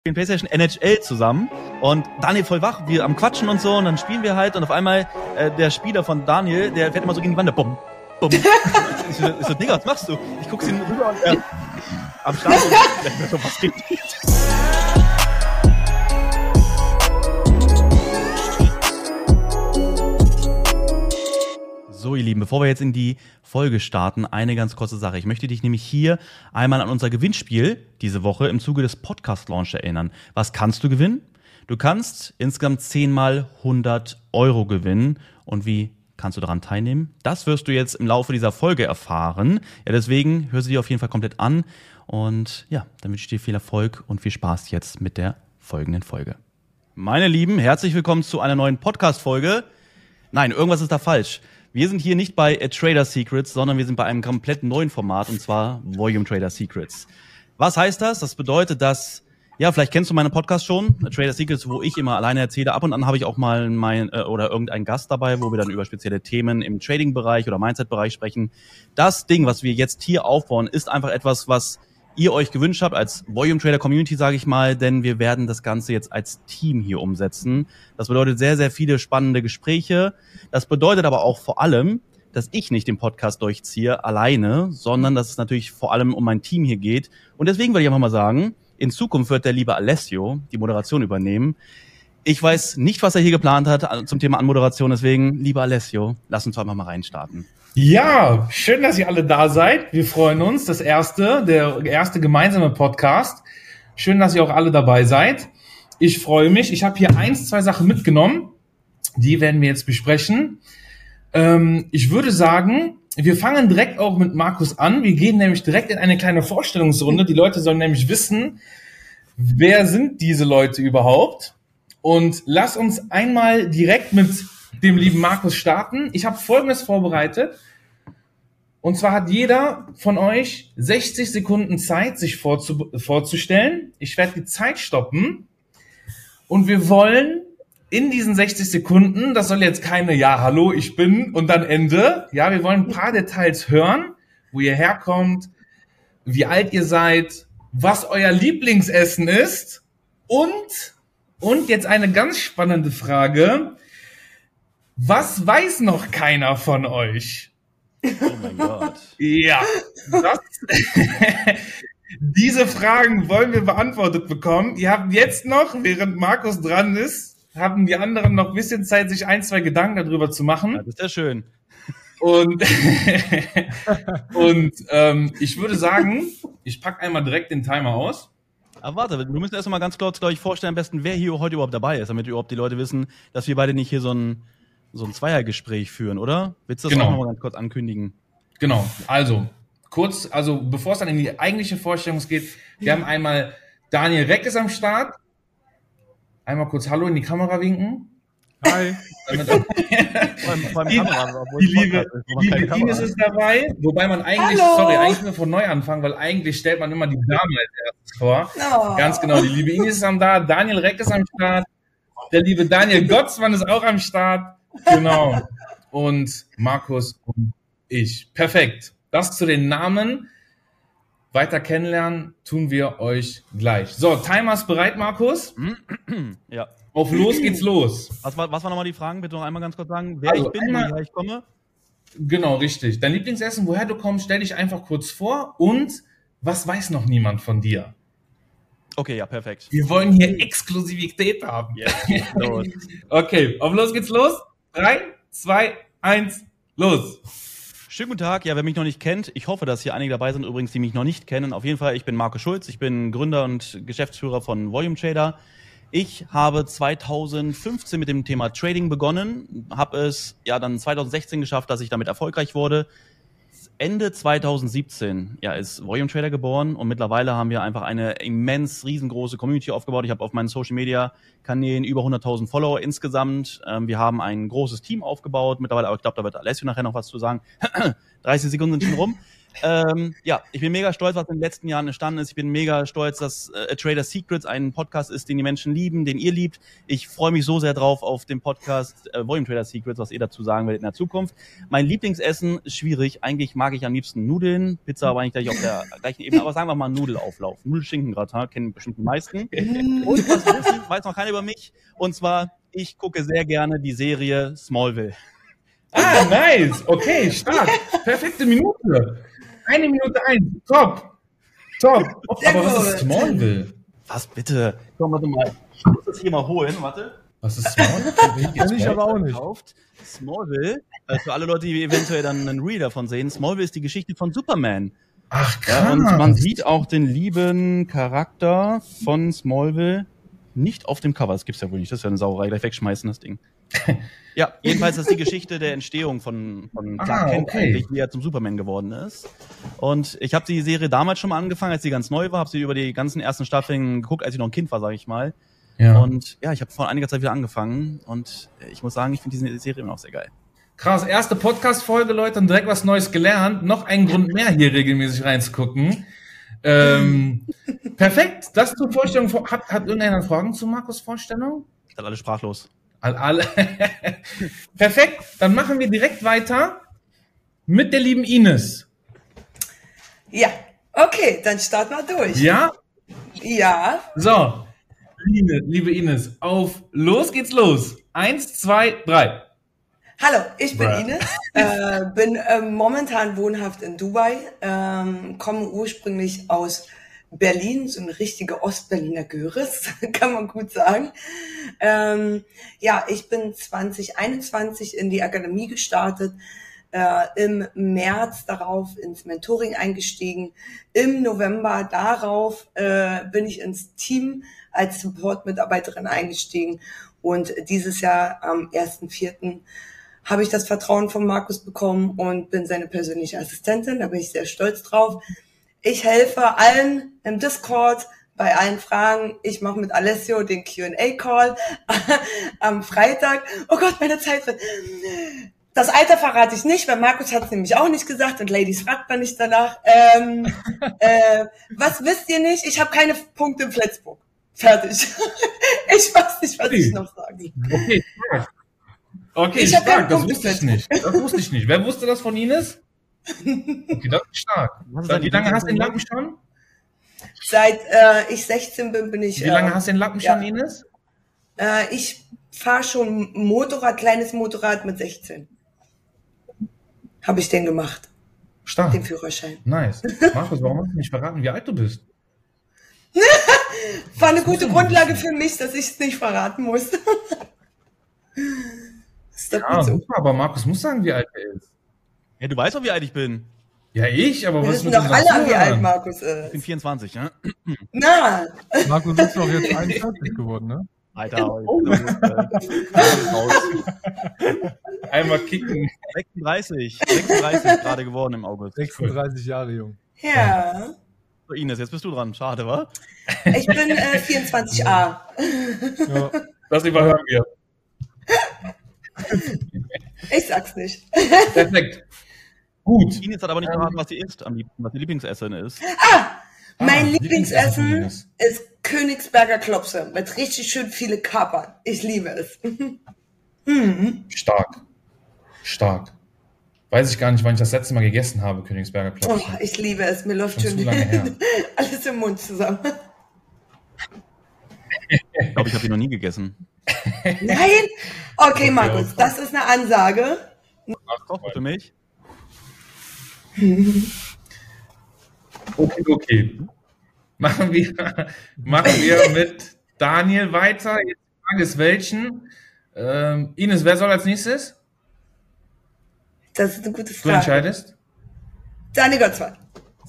spielen PlayStation NHL zusammen. Und Daniel voll wach, wir am Quatschen und so. Und dann spielen wir halt. Und auf einmal äh, der Spieler von Daniel, der fährt immer so gegen die Wand, bumm, bumm. ich, so, ich so, Digga, was machst du? Ich guck ihn rüber und er am Start. Was geht So, ihr Lieben, bevor wir jetzt in die Folge starten, eine ganz kurze Sache. Ich möchte dich nämlich hier einmal an unser Gewinnspiel diese Woche im Zuge des Podcast Launch erinnern. Was kannst du gewinnen? Du kannst insgesamt 10 mal 100 Euro gewinnen. Und wie kannst du daran teilnehmen? Das wirst du jetzt im Laufe dieser Folge erfahren. Ja, deswegen hör sie dir auf jeden Fall komplett an. Und ja, dann wünsche ich dir viel Erfolg und viel Spaß jetzt mit der folgenden Folge. Meine Lieben, herzlich willkommen zu einer neuen Podcast-Folge. Nein, irgendwas ist da falsch. Wir sind hier nicht bei A Trader Secrets, sondern wir sind bei einem komplett neuen Format und zwar Volume Trader Secrets. Was heißt das? Das bedeutet, dass ja, vielleicht kennst du meinen Podcast schon, A Trader Secrets, wo ich immer alleine erzähle. Ab und an habe ich auch mal mein äh, oder irgendeinen Gast dabei, wo wir dann über spezielle Themen im Trading-Bereich oder Mindset-Bereich sprechen. Das Ding, was wir jetzt hier aufbauen, ist einfach etwas, was ihr euch gewünscht habt als Volume Trader Community, sage ich mal, denn wir werden das Ganze jetzt als Team hier umsetzen. Das bedeutet sehr, sehr viele spannende Gespräche. Das bedeutet aber auch vor allem, dass ich nicht den Podcast durchziehe alleine, sondern dass es natürlich vor allem um mein Team hier geht. Und deswegen würde ich einfach mal sagen, in Zukunft wird der liebe Alessio die Moderation übernehmen. Ich weiß nicht, was er hier geplant hat zum Thema Anmoderation, deswegen, lieber Alessio, lass uns einfach mal reinstarten. Ja, schön, dass ihr alle da seid. Wir freuen uns. Das erste, der erste gemeinsame Podcast. Schön, dass ihr auch alle dabei seid. Ich freue mich. Ich habe hier eins, zwei Sachen mitgenommen. Die werden wir jetzt besprechen. Ähm, ich würde sagen, wir fangen direkt auch mit Markus an. Wir gehen nämlich direkt in eine kleine Vorstellungsrunde. Die Leute sollen nämlich wissen, wer sind diese Leute überhaupt? Und lass uns einmal direkt mit dem lieben Markus starten. Ich habe Folgendes vorbereitet. Und zwar hat jeder von euch 60 Sekunden Zeit, sich vorzu vorzustellen. Ich werde die Zeit stoppen. Und wir wollen in diesen 60 Sekunden, das soll jetzt keine Ja, hallo, ich bin und dann Ende. Ja, wir wollen ein paar Details hören, wo ihr herkommt, wie alt ihr seid, was euer Lieblingsessen ist und, und jetzt eine ganz spannende Frage. Was weiß noch keiner von euch? Oh mein Gott. Ja, das, diese Fragen wollen wir beantwortet bekommen. Ihr habt jetzt noch, während Markus dran ist, haben die anderen noch ein bisschen Zeit, sich ein, zwei Gedanken darüber zu machen. Ja, das ist ja schön. Und, und ähm, ich würde sagen, ich packe einmal direkt den Timer aus. Aber warte, wir müssen erst mal ganz kurz, glaube ich, vorstellen, am besten, wer hier heute überhaupt dabei ist, damit überhaupt die Leute wissen, dass wir beide nicht hier so ein so ein Zweiergespräch führen, oder? Willst du das Genau. auch noch mal ganz kurz ankündigen? Genau, also kurz, also bevor es dann in die eigentliche Vorstellung geht, wir haben einmal Daniel Reck ist am Start. Einmal kurz Hallo in die Kamera winken. Hi. Die- Kamera, liebe, die Ines ist dabei, wobei man eigentlich, Hallo. sorry, eigentlich wir von neu anfangen, weil eigentlich stellt man immer die Dame als erstes vor. Oh. Ganz genau, die liebe Ines ist am da, Daniel Reck ist am Start, der liebe Daniel Gottsmann ist auch am Start, genau. Und Markus und ich. Perfekt. Das zu den Namen. Weiter kennenlernen tun wir euch gleich. So, Timer ist bereit, Markus. Ja. Auf los geht's los. Was war, was war nochmal die Fragen? Bitte noch einmal ganz kurz sagen, wer Also ich bin, einmal- woher ich komme. Genau, richtig. Dein Lieblingsessen, woher du kommst, stell dich einfach kurz vor und was weiß noch niemand von dir? Okay, ja, perfekt. Wir wollen hier Exklusivität haben. Los. Okay, auf los geht's los. Drei, zwei, eins, los. Schönen guten Tag. Ja, wer mich noch nicht kennt, ich hoffe, dass hier einige dabei sind, übrigens, die mich noch nicht kennen. Auf jeden Fall, ich bin Marco Schulz, ich bin Gründer und Geschäftsführer von Volume Trader. Ich habe 2015 mit dem Thema Trading begonnen, habe es ja dann 2016 geschafft, dass ich damit erfolgreich wurde. Ende 2017 ja, ist Volume Trader geboren und mittlerweile haben wir einfach eine immens riesengroße Community aufgebaut. Ich habe auf meinen Social Media Kanälen über 100.000 Follower insgesamt. Ähm, wir haben ein großes Team aufgebaut mittlerweile, aber ich glaube, da wird Alessio nachher noch was zu sagen. 30 Sekunden sind schon rum. Ähm, ja, ich bin mega stolz, was in den letzten Jahren entstanden ist. Ich bin mega stolz, dass äh, A Trader Secrets ein Podcast ist, den die Menschen lieben, den ihr liebt. Ich freue mich so sehr drauf auf den Podcast äh, Volume Trader Secrets, was ihr dazu sagen werdet in der Zukunft. Mein Lieblingsessen, schwierig. Eigentlich mag ich am liebsten Nudeln. Pizza aber eigentlich gleich auf der gleichen Ebene. Aber sagen wir mal Nudelauflauf. Nudelschinkengratin kennen bestimmt die meisten. Und was wissen, weiß noch keiner über mich. Und zwar, ich gucke sehr gerne die Serie Smallville. Ah, nice. Okay, stark. Perfekte Minute. Eine Minute eins. Top. Top. Aber was ist Smallville? Was bitte? Komm, warte mal. Ich muss das hier mal holen. Warte. Was ist Smallville? Kenn ich aber auch nicht. Gekauft. Smallville, äh, für alle Leute, die eventuell dann einen Reel davon sehen, Smallville ist die Geschichte von Superman. Ach, Ja, krass. und man sieht auch den lieben Charakter von Smallville nicht auf dem Cover. Das gibt's ja wohl nicht. Das ist ja eine Sauerei. Gleich wegschmeißen, das Ding. ja, jedenfalls ist die Geschichte der Entstehung von, von Clark Ah, Kent okay. eigentlich, wie er zum Superman geworden ist. Und ich habe die Serie damals schon mal angefangen, als sie ganz neu war. Habe sie über die ganzen ersten Staffeln geguckt, als ich noch ein Kind war, sage ich mal. ja. Und ja, ich habe vor einiger Zeit wieder angefangen. Und ich muss sagen, ich finde diese Serie immer noch sehr geil. Krass, erste Podcast-Folge, Leute, und direkt was Neues gelernt. Noch ein Grund mehr, hier regelmäßig reinzugucken. Ähm, perfekt, das zur Vorstellung. Hat, hat irgendeiner Fragen zu Markus Vorstellung? Seid alle sprachlos. Alle. perfekt, dann machen wir direkt weiter mit der lieben Ines. Ja, okay, dann starten wir durch. Ja? Ja, So, liebe, liebe Ines, auf los geht's los. Eins, zwei, drei. hallo, ich bin Bruh. Ines, äh, bin ähm, momentan wohnhaft in Dubai, ähm, komme ursprünglich aus Berlin, so eine richtige Ostberliner Göres, kann man gut sagen. Ähm, ja, ich bin 2021 in die Akademie gestartet, äh, im März darauf ins Mentoring eingestiegen. Im November darauf äh, bin ich ins Team als Support-Mitarbeiterin eingestiegen. Und dieses Jahr am 1.4. habe ich das Vertrauen von Markus bekommen und bin seine persönliche Assistentin. Da bin ich sehr stolz drauf. Ich helfe allen im Discord bei allen Fragen. Ich mache mit Alessio den Q&A-Call am Freitag. Oh Gott, meine Zeit wird. Das Alter verrate ich nicht, weil Markus hat es nämlich auch nicht gesagt und Ladies fragt man nicht danach. Ähm, äh, was wisst ihr nicht? Ich habe keine Punkte im Flensburg. Fertig. ich weiß nicht, was ich noch sage. Okay. Okay, Ich hab stark, keinen das Punkt wusste ich nicht. Das wusste ich nicht. Wer wusste das von Ines? Okay, das ist stark. Was ist deine Wie lange hast du den? Lappen schon? Seit äh, ich 16 bin, bin ich. Wie lange äh, hast du den Lappen ja. schon, Ines? Äh, ich fahre schon Motorrad, kleines Motorrad mit 16. Habe ich den gemacht, Stark. den Führerschein. Nice. Markus, warum hast du nicht verraten, wie alt du bist? War eine Das gute Grundlage für mich, dass ich es nicht verraten muss. ist doch Ja, gut so. super, aber Markus muss sagen, wie alt er ist. Ja, du weißt doch, wie alt ich bin. Ja, ich, aber Wir was ist wissen mit doch unseren alle, wie alt? Markus Ich bin ist. 24, ne? Na, Markus ist doch jetzt 41 geworden, ne? Alter, Oh. äh, raus. Einmal kicken. 36, 36 gerade geworden im August. 36 Jahre jung. ja. So, Ines, jetzt bist du dran. Schade, wa? Ich bin äh, 24a. Ja. Das überhören wir. Ich sag's nicht. Perfekt. Gut. Ines hat aber nicht verraten, was sie isst am liebsten, was ihr Lieblingsessen ist. mein Ah, Lieblingsessen von Lieblingsessen Ines. ist Königsberger Klopse mit richtig schön viele Kapern. Ich liebe es. Stark. Stark. Weiß ich gar nicht, wann ich das letzte Mal gegessen habe, Königsberger Oh, Klopse. ich liebe es. Mir läuft Schon schon zu lange her. alles im Mund zusammen. Ich glaube, ich habe die noch nie gegessen. Nein? Okay, Markus, okay. das ist eine Ansage. Ach, koch für mich. Okay, okay. Machen wir, machen wir mit Daniel weiter. Jetzt die Frage ist welchen. Ähm, Ines, wer soll als nächstes? Das ist eine gute Du Frage. entscheidest. Daniel Gottsmann.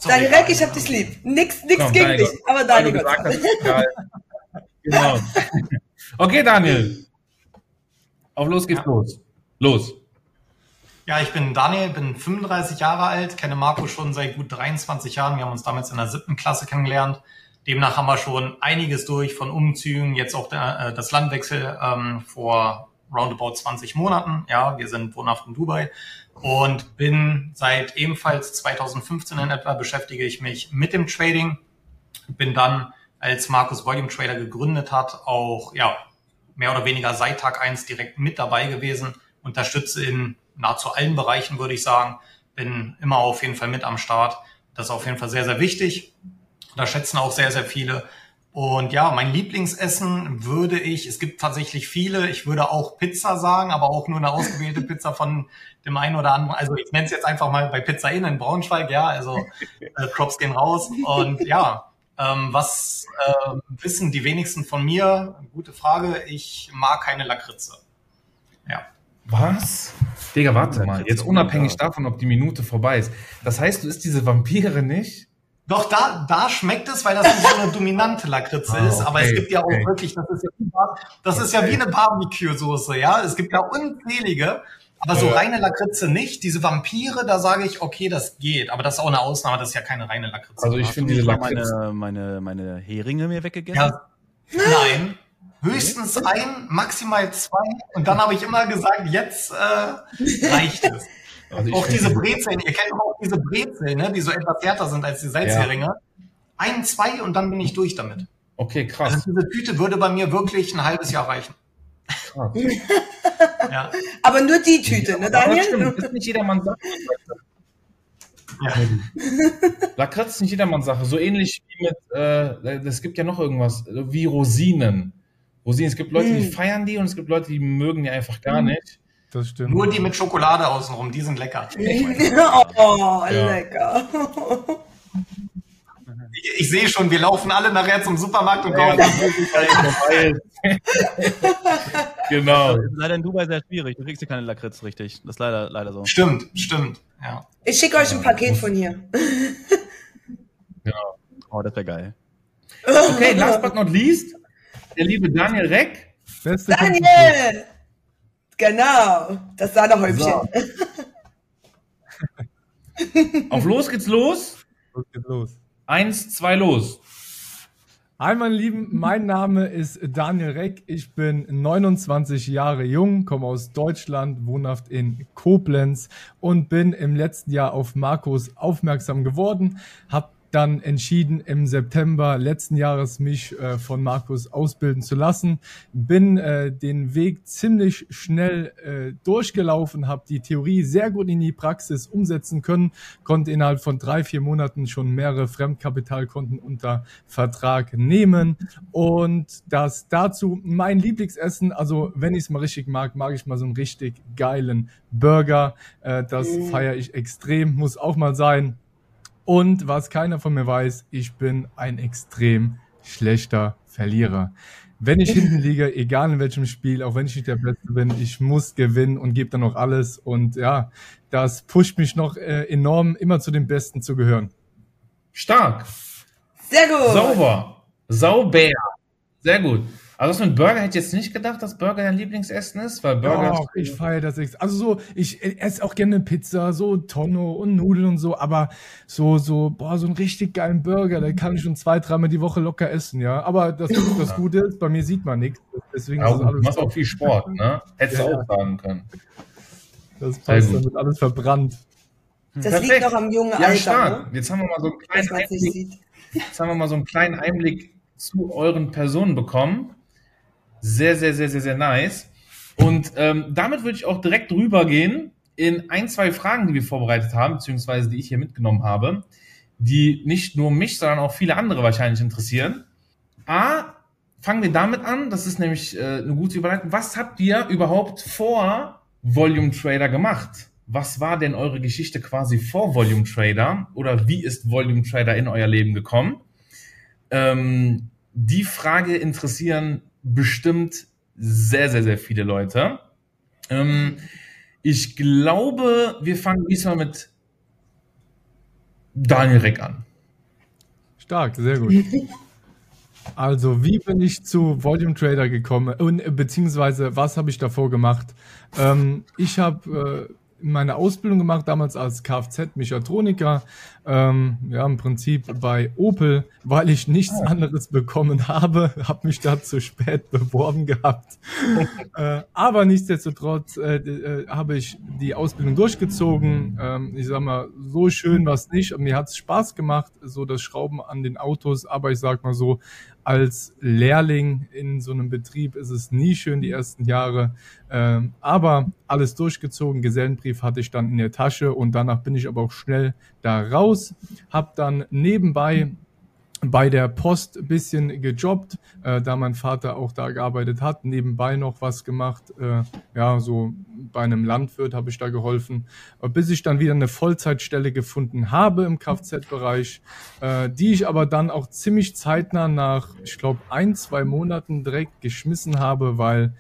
Daniel Reck, ich hab dich lieb. Nix, nix Komm, gegen Daniel dich, aber Weil Daniel du egal. Genau. Okay, Daniel. Auf los geht's los. Los. Ja, ich bin Daniel, bin 35 Jahre alt, kenne Marco schon seit gut 23 Jahren. Wir haben uns damals in der siebten Klasse kennengelernt. Demnach haben wir schon einiges durch von Umzügen, jetzt auch der, äh, das Landwechsel ähm, vor roundabout 20 Monaten. Ja, wir sind wohnhaft in Dubai und bin seit ebenfalls 2015 in etwa beschäftige ich mich mit dem Trading. Bin dann, als Markus Volume Trader gegründet hat, auch ja mehr oder weniger seit Tag eins direkt mit dabei gewesen. Unterstütze in nahezu allen Bereichen, würde ich sagen. Bin immer auf jeden Fall mit am Start. Das ist auf jeden Fall sehr, sehr wichtig. Da schätzen auch sehr, sehr viele. Und ja, mein Lieblingsessen würde ich, es gibt tatsächlich viele, ich würde auch Pizza sagen, aber auch nur eine ausgewählte Pizza von dem einen oder anderen. Also ich nenne es jetzt einfach mal bei Pizza Inn in Braunschweig, ja, also äh, Props gehen raus. Und ja, ähm, was äh, wissen die wenigsten von mir? Gute Frage, ich mag keine Lakritze. Ja. Was? Digga, warte mal. Jetzt unabhängig davon, ob die Minute vorbei ist. Das heißt, du isst diese Vampire nicht? Doch, da, da schmeckt es, weil das nicht so eine dominante Lakritze Ah, ist. Aber okay, es gibt ja auch okay. wirklich, das ist ja, wie das ist ja wie eine Barbecue-Soße, ja. Es gibt ja unzählige, aber so Ja. reine Lakritze nicht. Diese Vampire, da sage ich, okay, das geht. Aber das ist auch eine Ausnahme, das ist ja keine reine Lakritze. Also ich finde diese Lakritze. meine, meine, meine Heringe mir weggegessen? ja, nein. Höchstens ein, maximal zwei. Und dann habe ich immer gesagt, jetzt äh, reicht es. Also auch diese Brezeln, ihr kennt auch diese Brezeln, ne, die so etwas härter sind als die Salzheringe. Ein, zwei und dann bin ich durch damit. Okay, Also krass. diese Tüte würde bei mir wirklich ein halbes Jahr reichen. krass. Ja. Aber nur die Tüte, ne, Daniel? stimmt, ist nicht jedermanns Sache. ja. Lakritz ist nicht jedermanns Sache. So ähnlich wie mit, äh, es gibt ja noch irgendwas, wie Rosinen. Rosinen, es gibt Leute, die Mm. feiern die und es gibt Leute, die mögen die einfach gar nicht. Das stimmt. Nur die mit Schokolade außenrum, die sind lecker. oh, lecker. Ich, ich sehe schon, wir laufen alle nachher zum Supermarkt und kaufen. genau. Das ist leider in Dubai sehr schwierig. Du kriegst hier keine Lakritz richtig. Das ist leider, leider so. Stimmt, stimmt. Ja. Ich schicke euch ein Paket von hier. Oh, das wäre geil. Okay, last but not least, der liebe Daniel Reck. Beste Daniel! Genau, das Sahnehäubchen. Auf los geht's los. Los geht's los. Eins, zwei, los. Hi, meine Lieben, mein Name ist Daniel Reck. Ich bin 29 Jahre jung, komme aus Deutschland, wohnhaft in Koblenz und bin im letzten Jahr auf Markus aufmerksam geworden. Hab dann entschieden, im September letzten Jahres mich äh, von Markus ausbilden zu lassen. Bin äh, den Weg ziemlich schnell äh, durchgelaufen, habe die Theorie sehr gut in die Praxis umsetzen können, konnte innerhalb von drei, vier Monaten schon mehrere Fremdkapitalkonten unter Vertrag nehmen. Und das dazu mein Lieblingsessen, also wenn ich es mal richtig mag, mag ich mal so einen richtig geilen Burger. Äh, das feiere ich extrem, muss auch mal sein. Und was keiner von mir weiß, ich bin ein extrem schlechter Verlierer. Wenn ich hinten liege, egal in welchem Spiel, auch wenn ich nicht der Beste bin, ich muss gewinnen und gebe dann noch alles. Und ja, das pusht mich noch äh, enorm, immer zu den Besten zu gehören. Stark. Sehr gut. Sauber. Sauber. Sehr gut. Also das mit Burger hätte ich jetzt nicht gedacht, dass Burger dein Lieblingsessen ist, weil Burger. Doch, ich feiere das ex. Also so, ich esse auch gerne Pizza, so Tonno und Nudeln und so, aber so, so, boah, so einen richtig geilen Burger, den kann ich schon zwei, dreimal die Woche locker essen, ja. Aber das, das Gute ist, bei mir sieht man nichts. Deswegen Ja, ist gut, du alles, machst auch viel Sport, ne? Hättest du Ja, auch sagen können. das passt, dann wird alles verbrannt. Das Perfekt. liegt noch am jungen Ja, Alter, stark. ne? Jetzt haben wir mal so einen kleinen Einblick, jetzt haben wir mal so einen kleinen Einblick zu euren Personen bekommen. Sehr, sehr, sehr, sehr, sehr nice. Und ähm, damit würde ich auch direkt rübergehen in ein, zwei Fragen, die wir vorbereitet haben, beziehungsweise die ich hier mitgenommen habe, die nicht nur mich, sondern auch viele andere wahrscheinlich interessieren. A, fangen wir damit an, das ist nämlich äh, eine gute Überleitung. Was habt ihr überhaupt vor Volume Trader gemacht? Was war denn eure Geschichte quasi vor Volume Trader? Oder wie ist Volume Trader in euer Leben gekommen? Ähm, die Frage interessieren bestimmt sehr, sehr, sehr viele Leute. Ähm, ich glaube, wir fangen diesmal mit Daniel Reck an. Stark, sehr gut. Also, wie bin ich zu Volume Trader gekommen und äh, beziehungsweise was habe ich davor gemacht? Ähm, ich habe meine Ausbildung gemacht, damals als Kfz-Mechatroniker. Ähm, ja, im Prinzip bei Opel, weil ich nichts ah. anderes bekommen habe, habe mich da zu spät beworben gehabt. äh, aber nichtsdestotrotz äh, äh, habe ich die Ausbildung durchgezogen. Ähm, ich sag mal, so schön war es nicht. Mir hat es Spaß gemacht, so das Schrauben an den Autos. Aber ich sag mal so, als Lehrling in so einem Betrieb ist es nie schön die ersten Jahre. Ähm, aber alles durchgezogen, Gesellenbrief hatte ich dann in der Tasche und danach bin ich aber auch schnell da raus. Hab dann nebenbei bei der Post ein bisschen gejobbt, äh, da mein Vater auch da gearbeitet hat, nebenbei noch was gemacht, äh, ja, so bei einem Landwirt habe ich da geholfen, äh, bis ich dann wieder eine Vollzeitstelle gefunden habe im Kfz-Bereich, äh, die ich aber dann auch ziemlich zeitnah nach, ich glaube, ein, zwei Monaten direkt geschmissen habe, weil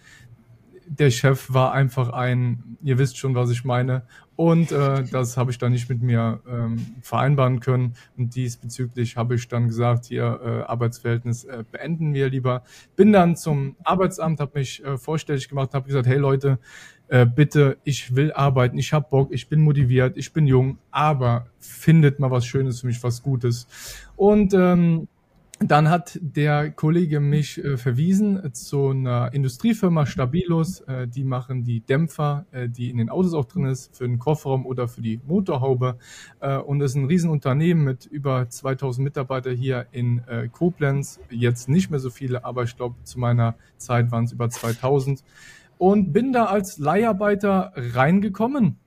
der Chef war einfach ein, ihr wisst schon, was ich meine. Und äh, das habe ich dann nicht mit mir ähm, vereinbaren können. Und diesbezüglich habe ich dann gesagt, hier äh, Arbeitsverhältnis äh, beenden wir lieber. Bin dann zum Arbeitsamt, habe mich äh, vorstellig gemacht, habe gesagt, hey Leute, äh, bitte, ich will arbeiten, ich habe Bock, ich bin motiviert, ich bin jung, aber findet mal was Schönes für mich, was Gutes. Und ähm, dann hat der Kollege mich äh, verwiesen zu einer Industriefirma Stabilus. Äh, die machen die Dämpfer, äh, die in den Autos auch drin ist, für den Kofferraum oder für die Motorhaube. Äh, und das ist ein Riesenunternehmen mit über 2000 Mitarbeiter hier in äh, Koblenz. Jetzt nicht mehr so viele, aber ich glaube, zu meiner Zeit waren es über 2000. Und bin da als Leiharbeiter reingekommen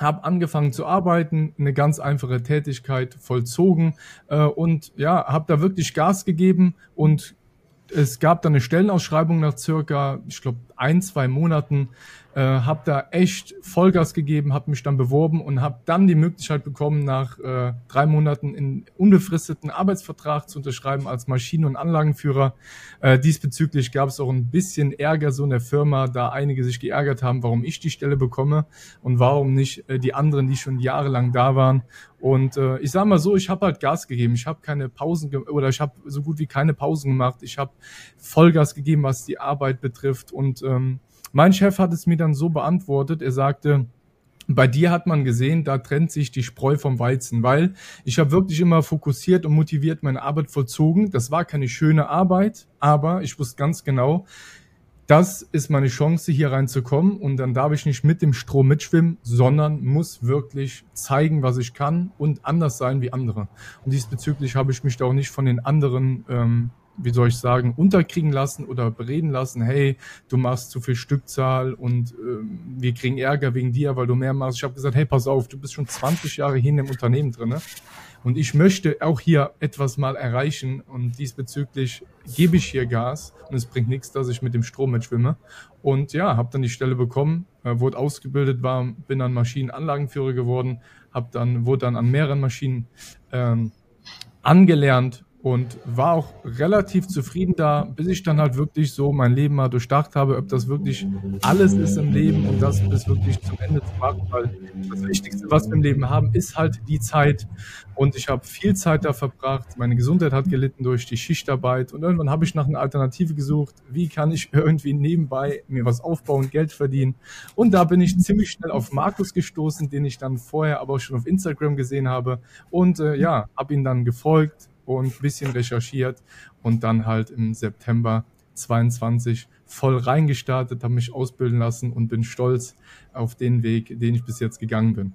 habe angefangen zu arbeiten, eine ganz einfache Tätigkeit vollzogen äh, und ja, habe da wirklich Gas gegeben und es gab dann eine Stellenausschreibung nach circa, ich glaube, ein, zwei Monaten, äh, habe da echt Vollgas gegeben, habe mich dann beworben und habe dann die Möglichkeit bekommen, nach äh, drei Monaten in unbefristeten Arbeitsvertrag zu unterschreiben als Maschinen- und Anlagenführer. Äh, diesbezüglich gab es auch ein bisschen Ärger so in der Firma, da einige sich geärgert haben, warum ich die Stelle bekomme und warum nicht äh, die anderen, die schon jahrelang da waren. Und äh, ich sage mal so, ich habe halt Gas gegeben. Ich habe keine Pausen oder ich habe so gut wie keine Pausen gemacht. Ich habe Vollgas gegeben, was die Arbeit betrifft und ähm, mein Chef hat es mir dann so beantwortet, er sagte, bei dir hat man gesehen, da trennt sich die Spreu vom Weizen, weil ich habe wirklich immer fokussiert und motiviert meine Arbeit vollzogen. Das war keine schöne Arbeit, aber ich wusste ganz genau, das ist meine Chance, hier reinzukommen und dann darf ich nicht mit dem Strom mitschwimmen, sondern muss wirklich zeigen, was ich kann und anders sein wie andere. Und diesbezüglich habe ich mich da auch nicht von den anderen ähm, wie soll ich sagen, unterkriegen lassen oder bereden lassen, hey, du machst zu viel Stückzahl und äh, wir kriegen Ärger wegen dir, weil du mehr machst. Ich habe gesagt, hey, pass auf, du bist schon 20 Jahre hier in dem Unternehmen drinne und ich möchte auch hier etwas mal erreichen und diesbezüglich gebe ich hier Gas und es bringt nichts, dass ich mit dem Strom mitschwimme. Und ja, habe dann die Stelle bekommen, äh, wurde ausgebildet, war, bin dann Maschinenanlagenführer geworden, habe dann, wurde dann an mehreren Maschinen ähm, angelernt und war auch relativ zufrieden da, bis ich dann halt wirklich so mein Leben mal durchdacht habe, ob das wirklich alles ist im Leben und das bis wirklich zum Ende zu machen, weil das Wichtigste, was wir im Leben haben, ist halt die Zeit und ich habe viel Zeit da verbracht. Meine Gesundheit hat gelitten durch die Schichtarbeit und irgendwann habe ich nach einer Alternative gesucht. Wie kann ich irgendwie nebenbei mir was aufbauen, Geld verdienen? Und da bin ich ziemlich schnell auf Markus gestoßen, den ich dann vorher aber auch schon auf Instagram gesehen habe und äh, ja, habe ihn dann gefolgt und ein bisschen recherchiert und dann halt im September 22 voll reingestartet, habe mich ausbilden lassen und bin stolz auf den Weg, den ich bis jetzt gegangen bin.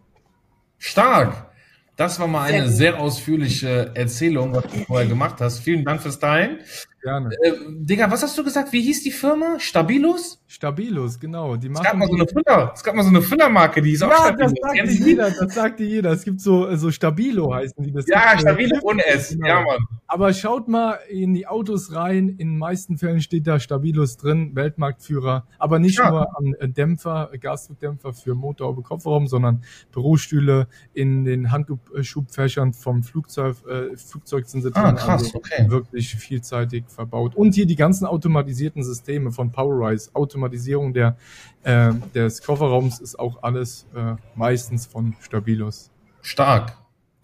Stark! Das war mal eine sehr ausführliche Erzählung, was du vorher gemacht hast. Vielen Dank fürs Teilen. Gerne. Äh, Digga, was hast du gesagt? Wie hieß die Firma? Stabilus? Stabilus, genau. Die es, gab mal so eine Füller, es gab mal so eine Füllermarke, die ist ja, auch Stabilus. Das sagte jeder, das sagte jeder. Es gibt so, so Stabilo heißen die. Das ja, Stabilo ohne S. Genau. Ja, Mann. Aber schaut mal in die Autos rein. In den meisten Fällen steht da Stabilus drin, Weltmarktführer. Aber nicht ja. nur an Dämpfer, Gasdruckdämpfer für Motorhaube, Kopfraum, sondern Bürostühle in den Handschubfächern vom Flugzeug, äh, Flugzeug sind sie drin. Ah, krass, also okay. Wirklich vielseitig verbaut. Und hier die ganzen automatisierten Systeme von PowerRise, Automatisierung der, äh, des Kofferraums ist auch alles äh, meistens von Stabilus. Stark.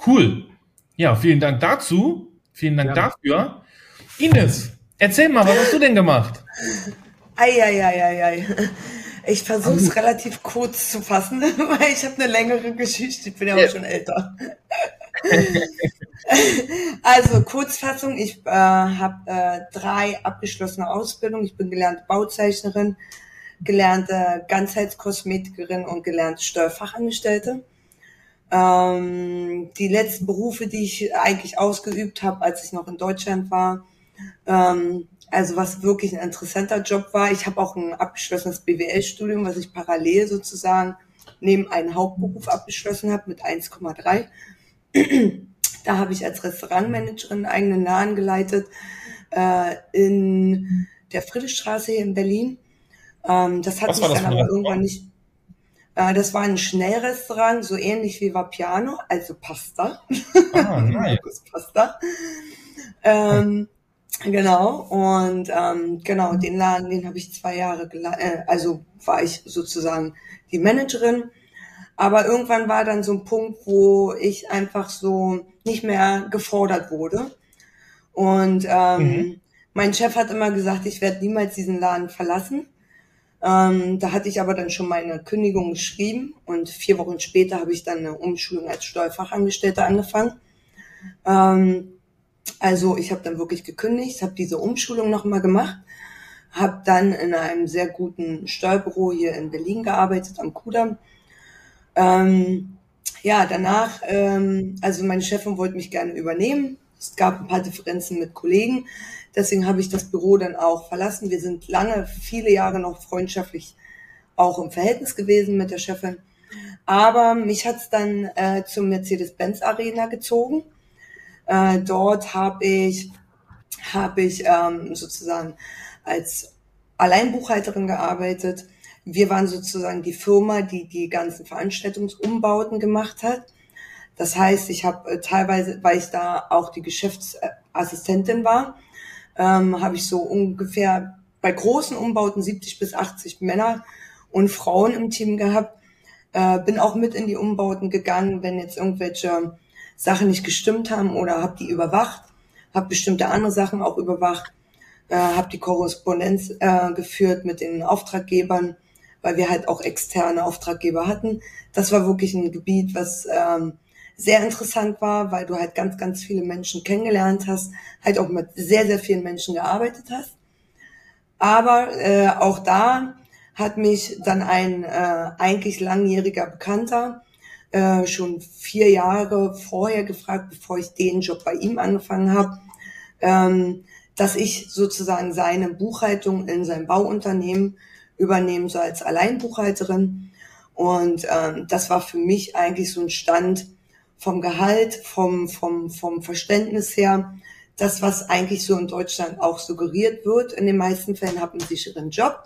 Cool. Ja, vielen Dank dazu. Vielen Dank ja. dafür. Ines, erzähl mal, was hast du denn gemacht? Eieieiei. Ich versuche es relativ kurz zu fassen, weil ich habe eine längere Geschichte. Ich bin ja auch schon älter. also Kurzfassung, ich äh, habe äh, drei abgeschlossene Ausbildungen. Ich bin gelernte Bauzeichnerin, gelernte Ganzheitskosmetikerin und gelernte Steuerfachangestellte. Ähm, die letzten Berufe, die ich eigentlich ausgeübt habe, als ich noch in Deutschland war, ähm, also was wirklich ein interessanter Job war. Ich habe auch ein abgeschlossenes BWL-Studium, was ich parallel sozusagen neben einem Hauptberuf abgeschlossen habe mit 1,3. Da habe ich als Restaurantmanagerin einen eigenen Laden geleitet äh, in der Friedrichstraße hier in Berlin. Ähm, das hat was mich dann aber irgendwann nicht. Äh, das war ein Schnellrestaurant, so ähnlich wie Vapiano, also Pasta. Ah, nice. Pasta. Ähm, Genau, und ähm, genau, den Laden, den habe ich zwei Jahre geleitet, äh, also war ich sozusagen die Managerin. Aber irgendwann war dann so ein Punkt, wo ich einfach so nicht mehr gefordert wurde. Und ähm, mhm. mein Chef hat immer gesagt, ich werde niemals diesen Laden verlassen. Ähm, da hatte ich aber dann schon meine Kündigung geschrieben und vier Wochen später habe ich dann eine Umschulung als Steuerfachangestellte angefangen. Ähm, also ich habe dann wirklich gekündigt, habe diese Umschulung nochmal gemacht, habe dann in einem sehr guten Steuerbüro hier in Berlin gearbeitet, am Kudamm. Ähm, ja, danach, ähm, also meine Chefin wollte mich gerne übernehmen. Es gab ein paar Differenzen mit Kollegen. Deswegen habe ich das Büro dann auch verlassen. Wir sind lange, viele Jahre noch freundschaftlich auch im Verhältnis gewesen mit der Chefin. Aber mich hat es dann äh, zum Mercedes-Benz Arena gezogen. Äh, dort habe ich, hab ich ähm, sozusagen als Alleinbuchhalterin gearbeitet. Wir waren sozusagen die Firma, die die ganzen Veranstaltungsumbauten gemacht hat. Das heißt, ich habe äh, teilweise, weil ich da auch die Geschäftsassistentin war, ähm, habe ich so ungefähr bei großen Umbauten 70 bis 80 Männer und Frauen im Team gehabt. Äh, bin auch mit in die Umbauten gegangen, wenn jetzt irgendwelche Sachen nicht gestimmt haben oder habe die überwacht, habe bestimmte andere Sachen auch überwacht, äh, habe die Korrespondenz äh, geführt mit den Auftraggebern, weil wir halt auch externe Auftraggeber hatten. Das war wirklich ein Gebiet, was ähm, sehr interessant war, weil du halt ganz, ganz viele Menschen kennengelernt hast, halt auch mit sehr, sehr vielen Menschen gearbeitet hast. Aber äh, auch da hat mich dann ein äh, eigentlich langjähriger Bekannter äh, schon vier Jahre vorher gefragt, bevor ich den Job bei ihm angefangen habe, ähm, dass ich sozusagen seine Buchhaltung in seinem Bauunternehmen übernehmen soll als Alleinbuchhalterin. Und ähm, das war für mich eigentlich so ein Stand vom Gehalt, vom, vom, vom Verständnis her, das, was eigentlich so in Deutschland auch suggeriert wird. In den meisten Fällen hat einen sicheren Job.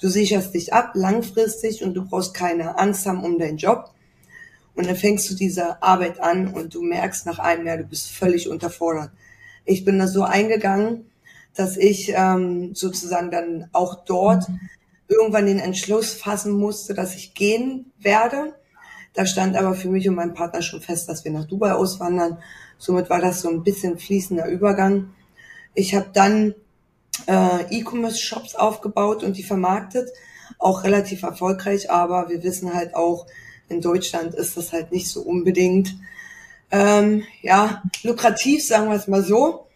Du sicherst dich ab langfristig und du brauchst keine Angst haben um deinen Job. Und dann fängst du diese Arbeit an und du merkst nach einem Jahr, du bist völlig unterfordert. Ich bin da so eingegangen, dass ich ähm, sozusagen dann auch dort. Irgendwann den Entschluss fassen musste, dass ich gehen werde. Da stand aber für mich und meinen Partner schon fest, dass wir nach Dubai auswandern. Somit war das so ein bisschen fließender Übergang. Ich habe dann äh, E-Commerce-Shops aufgebaut und die vermarktet, auch relativ erfolgreich, aber wir wissen halt auch, in Deutschland ist das halt nicht so unbedingt ähm, ja lukrativ, sagen wir es mal so.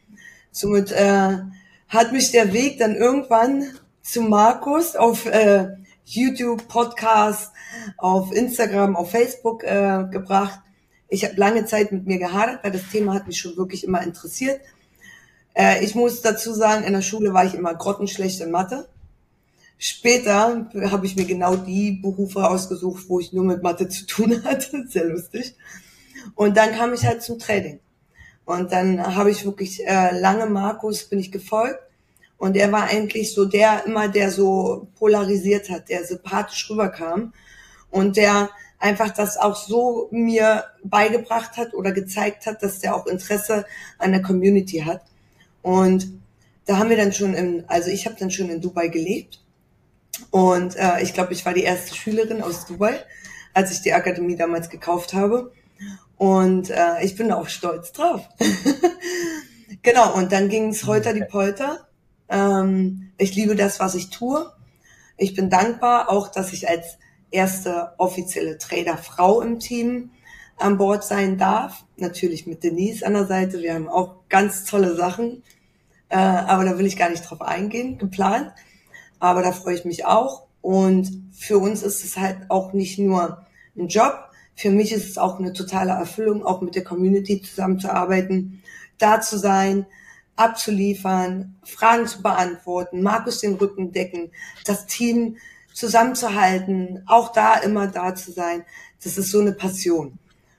Somit äh, hat mich der Weg dann irgendwann zu Markus auf äh, YouTube, Podcast, auf Instagram, auf Facebook äh, gebracht. Ich habe lange Zeit mit mir gehadert, weil das Thema hat mich schon wirklich immer interessiert. Äh, ich muss dazu sagen, in der Schule war ich immer grottenschlecht in Mathe. Später habe ich mir genau die Berufe ausgesucht, wo ich nur mit Mathe zu tun hatte. Sehr lustig. Und dann kam ich halt zum Trading. Und dann habe ich wirklich äh, lange Markus bin ich gefolgt. Und er war eigentlich so der immer, der so polarisiert hat, der sympathisch rüberkam und der einfach das auch so mir beigebracht hat oder gezeigt hat, dass der auch Interesse an der Community hat. Und da haben wir dann schon in, also ich habe dann schon in Dubai gelebt und äh, ich glaube, ich war die erste Schülerin aus Dubai, als ich die Akademie damals gekauft habe. Und äh, ich bin auch stolz drauf. genau, und dann ging es heute die Polter. Ähm, ich liebe das, was ich tue. Ich bin dankbar auch, dass ich als erste offizielle Trader-Frau im Team an Bord sein darf. Natürlich mit Denise an der Seite. Wir haben auch ganz tolle Sachen. Äh, aber da will ich gar nicht drauf eingehen, geplant. Aber da freue ich mich auch. Und für uns ist es halt auch nicht nur ein Job. Für mich ist es auch eine totale Erfüllung, auch mit der Community zusammenzuarbeiten, da zu sein, abzuliefern, Fragen zu beantworten, Markus den Rücken decken, das Team zusammenzuhalten, auch da immer da zu sein. Das ist so eine Passion.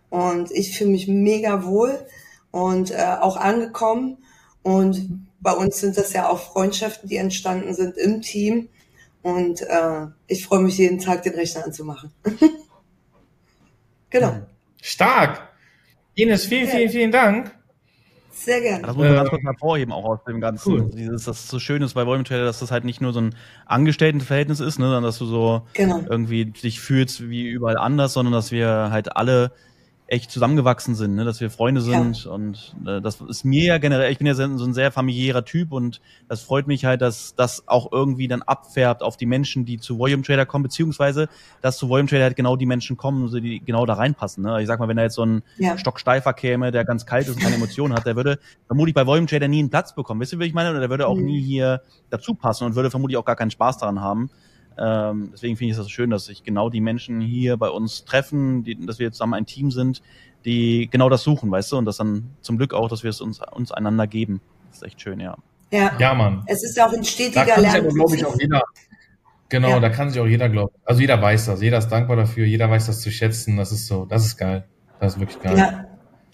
Und ich fühle mich mega wohl und äh, auch angekommen. Und bei uns sind das ja auch Freundschaften, die entstanden sind im Team. Und äh, ich freue mich jeden Tag, den Rechner anzumachen. genau. Stark. Ines, vielen, vielen, vielen Dank. Sehr gerne. Das muss man Äh, ganz kurz hervorheben, auch aus dem Ganzen. cool. Dieses, dass es so schön ist bei Volume Trader, dass das halt nicht nur so ein Angestelltenverhältnis ist, ne, sondern dass du so Genau. irgendwie dich fühlst wie überall anders, sondern dass wir halt alle echt zusammengewachsen sind, ne? dass wir Freunde sind und äh, das ist mir ja generell, ich bin ja so ein sehr familiärer Typ und das freut mich halt, dass das auch irgendwie dann abfärbt auf die Menschen, die zu Volume Trader kommen, beziehungsweise dass zu Volume Trader halt genau die Menschen kommen, die genau da reinpassen. Ne? Ich sag mal, wenn da jetzt so ein Ja. Stocksteifer käme, der ganz kalt ist und keine Emotionen hat, der würde vermutlich bei Volume Trader nie einen Platz bekommen. Wisst ihr, wie ich meine? Oder der würde auch Mhm. nie hier dazu passen und würde vermutlich auch gar keinen Spaß daran haben. Ähm, deswegen finde ich es so schön, dass sich genau die Menschen hier bei uns treffen, die, dass wir zusammen ein Team sind, die genau das suchen, weißt du, und das dann zum Glück auch, dass wir es uns, uns einander geben. Das ist echt schön, ja. Ja. Ja, Mann. Es ist auch ein Da stetiger glaube ich, Lernprozess. auch jeder. Genau, Ja. da kann sich auch jeder glauben. Also jeder weiß das. Jeder ist dankbar dafür. Jeder weiß das zu schätzen. Das ist so. Das ist geil. Das ist wirklich geil. Ja,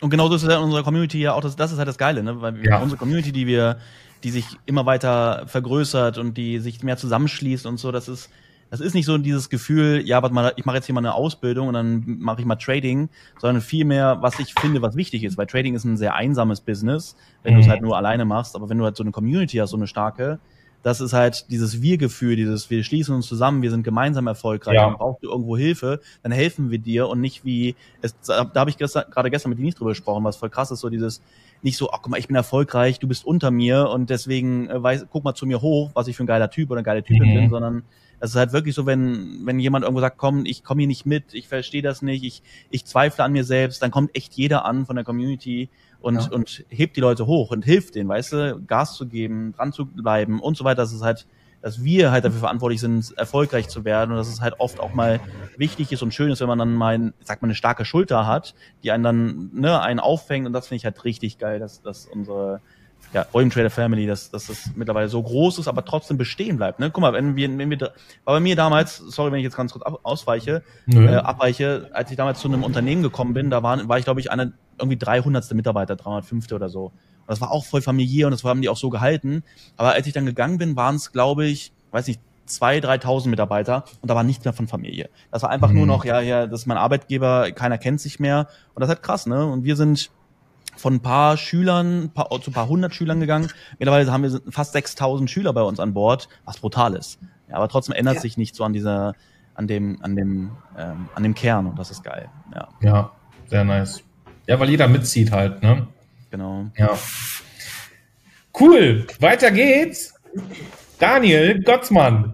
Und genauso ist es ja in unserer Community ja auch, das, das ist halt das Geile, ne? Weil Ja. unsere Community, die wir, die sich immer weiter vergrößert und die sich mehr zusammenschließt und so, das ist, das ist nicht so dieses Gefühl, ja, warte mal, ich mache jetzt hier mal eine Ausbildung und dann mache ich mal Trading, sondern vielmehr, was ich finde, was wichtig ist, weil Trading ist ein sehr einsames Business, wenn du es Mhm. halt nur alleine machst, aber wenn du halt so eine Community hast, so eine starke, das ist halt dieses Wir-Gefühl, dieses wir schließen uns zusammen, wir sind gemeinsam erfolgreich, Ja. und brauchst du irgendwo Hilfe, dann helfen wir dir und nicht wie, es, da habe ich gestern, gerade gestern mit Denise drüber gesprochen, was voll krass ist, so dieses, nicht so, ach guck mal, ich bin erfolgreich, du bist unter mir und deswegen äh, weiß, guck mal zu mir hoch, was ich für ein geiler Typ oder eine geile Typin Mhm. bin, sondern es ist halt wirklich so, wenn, wenn jemand irgendwo sagt, komm, ich komme hier nicht mit, ich verstehe das nicht, ich, ich zweifle an mir selbst, dann kommt echt jeder an von der Community und, Ja. und hebt die Leute hoch und hilft denen, weißt du, Gas zu geben, dran zu bleiben und so weiter. Das ist halt, dass wir halt dafür verantwortlich sind, erfolgreich zu werden und dass es halt oft auch mal wichtig ist und schön ist, wenn man dann mal, sag mal, eine starke Schulter hat, die einen dann, ne, einen auffängt und das finde ich halt richtig geil, dass, dass unsere, ja, Volume Trader Family, dass, dass das mittlerweile so groß ist, aber trotzdem bestehen bleibt. Ne? Guck mal, wenn wir, wenn wir, war bei mir damals, sorry, wenn ich jetzt ganz kurz ab, ausweiche, Nö. äh, abweiche, als ich damals zu einem Unternehmen gekommen bin, da waren, war ich, glaube ich, einer, irgendwie 300. Mitarbeiter, 305. oder so. Und das war auch voll familiär und das haben die auch so gehalten. Aber als ich dann gegangen bin, waren es, glaube ich, weiß nicht, 2.000, 3.000 Mitarbeiter und da war nichts mehr von Familie. Das war einfach Mhm. nur noch, ja, ja, das ist mein Arbeitgeber, keiner kennt sich mehr. Und das ist halt krass, ne? Und wir sind von ein paar Schülern paar, zu ein paar hundert Schülern gegangen. Mittlerweile haben wir fast 6.000 Schüler bei uns an Bord, was brutal ist. Ja, aber trotzdem ändert Ja. sich nicht so an dieser, an dem, an dem, ähm, an dem Kern und das ist geil. Ja, Ja, sehr nice. Ja, weil jeder mitzieht halt, ne? genau. Ja. Cool. Weiter geht's. Daniel Gottsmann.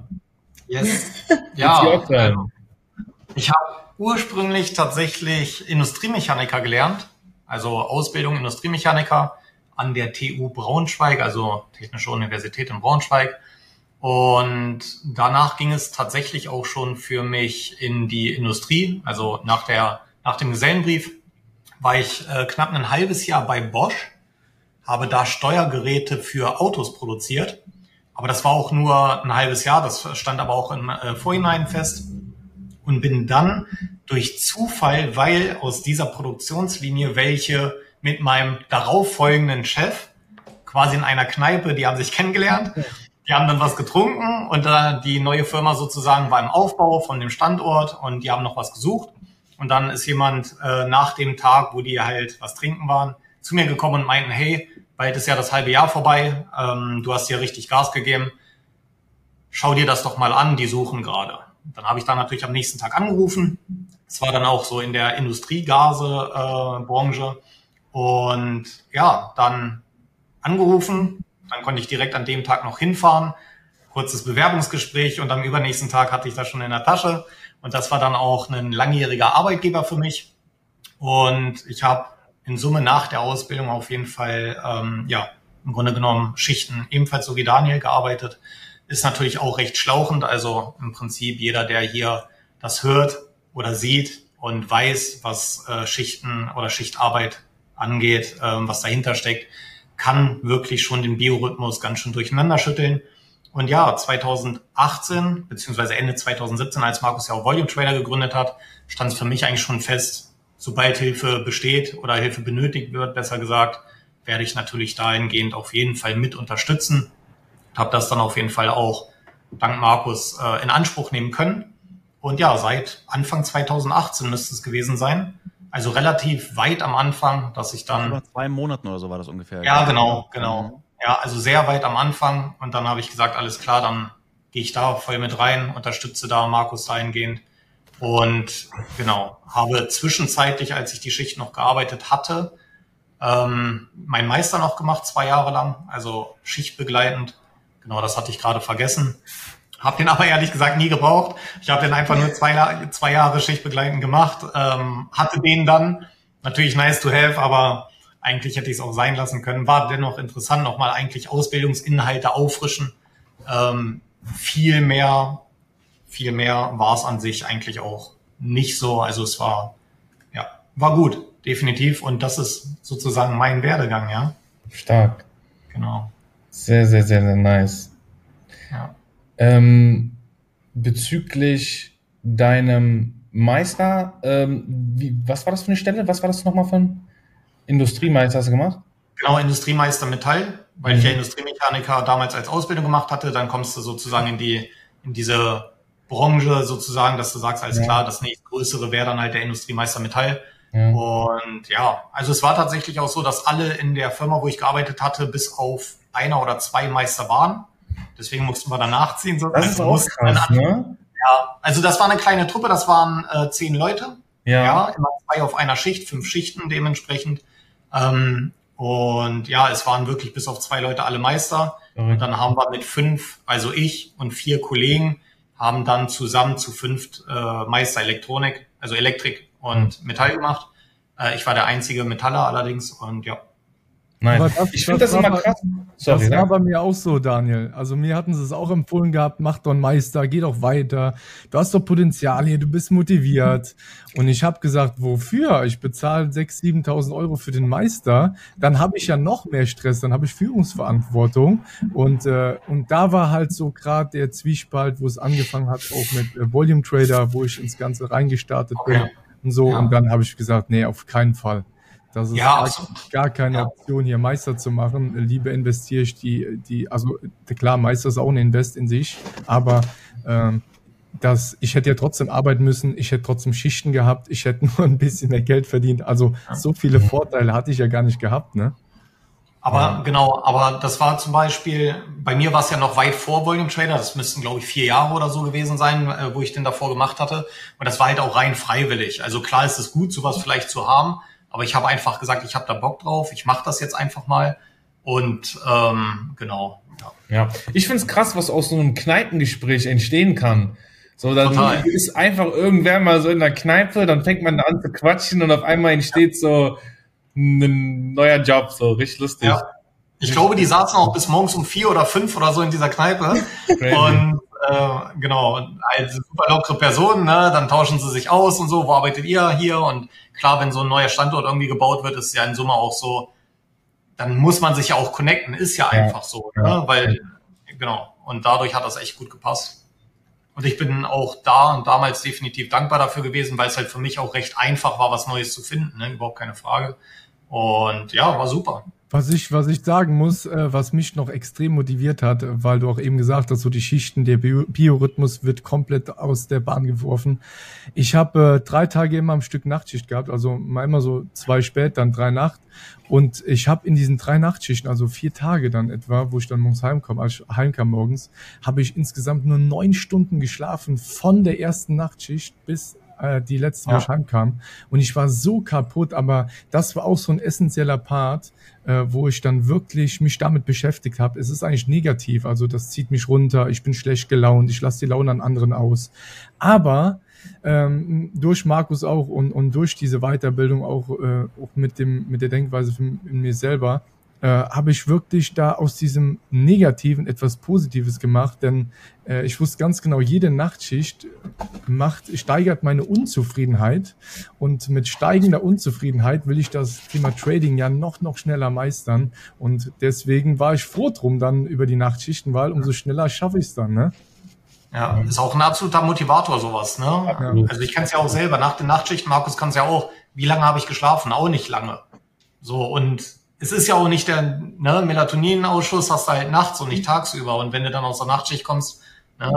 Yes. Ja, Aufgaben. ich habe ursprünglich tatsächlich Industriemechaniker gelernt, also Ausbildung Industriemechaniker an der TU Braunschweig, also Technische Universität in Braunschweig. Und danach ging es tatsächlich auch schon für mich in die Industrie. Also nach der, nach dem Gesellenbrief war ich äh, knapp ein halbes Jahr bei Bosch, habe da Steuergeräte für Autos produziert. Aber das war auch nur ein halbes Jahr, das stand aber auch im äh, Vorhinein fest. Und bin dann durch Zufall, weil aus dieser Produktionslinie welche mit meinem darauffolgenden Chef quasi in einer Kneipe, die haben sich kennengelernt, die haben dann was getrunken und äh, die neue Firma sozusagen war im Aufbau von dem Standort und die haben noch was gesucht. Und dann ist jemand äh, nach dem Tag, wo die halt was trinken waren, zu mir gekommen und meinten, hey, bald ist ja das halbe Jahr vorbei, ähm, du hast hier richtig Gas gegeben, schau dir das doch mal an, die suchen gerade. Dann habe ich dann natürlich am nächsten Tag angerufen. Es war dann auch so in der Industriegase-Branche. Äh, und ja, dann angerufen. Dann konnte ich direkt an dem Tag noch hinfahren. Kurzes Bewerbungsgespräch und am übernächsten Tag hatte ich das schon in der Tasche. Und das war dann auch ein langjähriger Arbeitgeber für mich. Und ich habe in Summe nach der Ausbildung auf jeden Fall, ähm, ja, im Grunde genommen Schichten ebenfalls so wie Daniel gearbeitet. Ist natürlich auch recht schlauchend. Also im Prinzip jeder, der hier das hört oder sieht und weiß, was äh, Schichten oder Schichtarbeit angeht, ähm, was dahinter steckt, kann wirklich schon den Biorhythmus ganz schön durcheinander schütteln. Und ja, 2018 beziehungsweise Ende 2017, als Markus ja auch Volume Trader gegründet hat, stand es für mich eigentlich schon fest, sobald Hilfe besteht oder Hilfe benötigt wird, besser gesagt, werde ich natürlich dahingehend auf jeden Fall mit unterstützen. Habe das dann auf jeden Fall auch dank Markus äh, in Anspruch nehmen können. Und ja, seit Anfang 2018 müsste es gewesen sein. Also relativ weit am Anfang, dass ich dann. Über zwei Monaten oder so war das ungefähr. Ja, genau, genau. Ja, also sehr weit am Anfang. Und dann habe ich gesagt, alles klar, dann gehe ich da voll mit rein, unterstütze da Markus dahingehend. Und genau, habe zwischenzeitlich, als ich die Schicht noch gearbeitet hatte, ähm, meinen Meister noch gemacht, zwei Jahre lang, also schichtbegleitend. Genau, das hatte ich gerade vergessen. Habe den aber ehrlich gesagt nie gebraucht. Ich habe den einfach nur zwei, zwei Jahre schichtbegleitend gemacht, ähm, hatte den dann. Natürlich nice to have, aber eigentlich hätte ich es auch sein lassen können. War dennoch interessant, nochmal eigentlich Ausbildungsinhalte auffrischen. Ähm, viel mehr, viel mehr war es an sich eigentlich auch nicht so. Also es war, ja, war gut, definitiv. Und das ist sozusagen mein Werdegang, ja. Stark. Genau. Sehr, sehr, sehr, sehr nice. Ja. Ähm, bezüglich deinem Meister, ähm, wie, was war das für eine Stelle? Was war das nochmal für ein Industriemeister hast du gemacht? Genau, Industriemeister Metall, weil Mhm. ich ja Industriemechaniker damals als Ausbildung gemacht hatte. Dann kommst du sozusagen in die, in diese Branche sozusagen, dass du sagst, alles Ja. klar, das nächstgrößere wäre dann halt der Industriemeister Metall. Ja. Und ja, also es war tatsächlich auch so, dass alle in der Firma, wo ich gearbeitet hatte, bis auf einer oder zwei Meister waren. Deswegen mussten wir dann nachziehen. So. Das ist Also auch mussten wir krass, ne? Ja, also das war eine kleine Truppe, das waren äh, zehn Leute. Ja. Ja, immer zwei auf einer Schicht, fünf Schichten dementsprechend. Ähm, und ja, es waren wirklich bis auf zwei Leute alle Meister. Und Verrückt. dann haben wir mit fünf, also ich und vier Kollegen, haben dann zusammen zu fünft äh, Meister Elektronik, also Elektrik und Metall gemacht. Äh, ich war der einzige Metaller allerdings und ja. Aber das- ich finde das, das immer krass. Sorry, das war bei mir auch so, Daniel. Also mir hatten sie es auch empfohlen gehabt, mach doch einen Meister, geh doch weiter. Du hast doch Potenzial hier, du bist motiviert. Und ich habe gesagt, wofür? Ich bezahle 6.000, 7.000 Euro für den Meister. Dann habe ich ja noch mehr Stress, dann habe ich Führungsverantwortung. Und, äh, und da war halt so gerade der Zwiespalt, wo es angefangen hat, auch mit äh, Volume Trader, wo ich ins Ganze reingestartet bin und so. Und dann habe ich gesagt, nee, auf keinen Fall. Das ist Ja, gar, absolut. gar keine Ja. Option, hier Meister zu machen. Lieber investiere ich die, die, also klar, Meister ist auch ein Invest in sich, aber ähm, das, ich hätte ja trotzdem arbeiten müssen, ich hätte trotzdem Schichten gehabt, ich hätte nur ein bisschen mehr Geld verdient. Also so viele Vorteile hatte ich ja gar nicht gehabt, ne? Aber Ja. genau, aber das war zum Beispiel, bei mir war es ja noch weit vor Volume Trader, das müssten glaube ich vier Jahre oder so gewesen sein, äh, wo ich den davor gemacht hatte. Und das war halt auch rein freiwillig. Also klar ist es gut, sowas vielleicht zu haben, aber ich habe einfach gesagt, ich habe da Bock drauf, ich mache das jetzt einfach mal. Und ähm, genau, ja. Ja, ich find's krass, was aus so einem Kneipengespräch entstehen kann. So, dann Total. ist einfach irgendwer mal so in der Kneipe, dann fängt man an zu quatschen und auf einmal entsteht so ein neuer Job, so richtig lustig. Ja. Ich glaube, die saßen auch bis morgens um vier oder fünf oder so in dieser Kneipe. Und äh, genau, als super lockere Personen, ne, dann tauschen sie sich aus und so, wo arbeitet ihr hier? Und klar, wenn so ein neuer Standort irgendwie gebaut wird, ist ja in Summe auch so, dann muss man sich ja auch connecten, ist ja, Ja. einfach so, ne? Weil, genau, und dadurch hat das echt gut gepasst. Und ich bin auch da und damals definitiv dankbar dafür gewesen, weil es halt für mich auch recht einfach war, was Neues zu finden, ne? überhaupt keine Frage. Und ja, war super. Was ich, was ich sagen muss, äh, was mich noch extrem motiviert hat, weil du auch eben gesagt hast, so die Schichten, der Bio Biorhythmus wird komplett aus der Bahn geworfen. Ich habe äh, drei Tage immer am Stück Nachtschicht gehabt, also mal immer so zwei spät, dann drei Nacht. Und ich habe in diesen drei Nachtschichten, also vier Tage dann etwa, wo ich dann morgens heimkomme, als ich heimkam morgens, habe ich insgesamt nur neun Stunden geschlafen von der ersten Nachtschicht bis äh, die letzte, ja. heimkam. Und ich war so kaputt, aber das war auch so ein essentieller Part, äh, wo ich dann wirklich mich damit beschäftigt habe. Es ist eigentlich negativ, also das zieht mich runter, ich bin schlecht gelaunt, ich lasse die Laune an anderen aus. Aber ähm, durch Markus auch und, und durch diese Weiterbildung auch, äh, auch mit dem mit der Denkweise in mir selber äh, habe ich wirklich da aus diesem Negativen etwas Positives gemacht, denn äh, ich wusste ganz genau, jede Nachtschicht macht, steigert meine Unzufriedenheit und mit steigender Unzufriedenheit will ich das Thema Trading ja noch, noch schneller meistern und deswegen war ich froh drum dann über die Nachtschichten, weil umso schneller schaffe ich es dann, ne? Ja, ist auch ein absoluter Motivator sowas, ne? Ja. Also ich kann es ja auch selber, nach den Nachtschichten, Markus kann es ja auch, wie lange habe ich geschlafen? Auch nicht lange. So, und es ist ja auch nicht der ne, Melatoninausschuss, hast du halt nachts und nicht tagsüber. Und wenn du dann aus der Nachtschicht kommst, ne,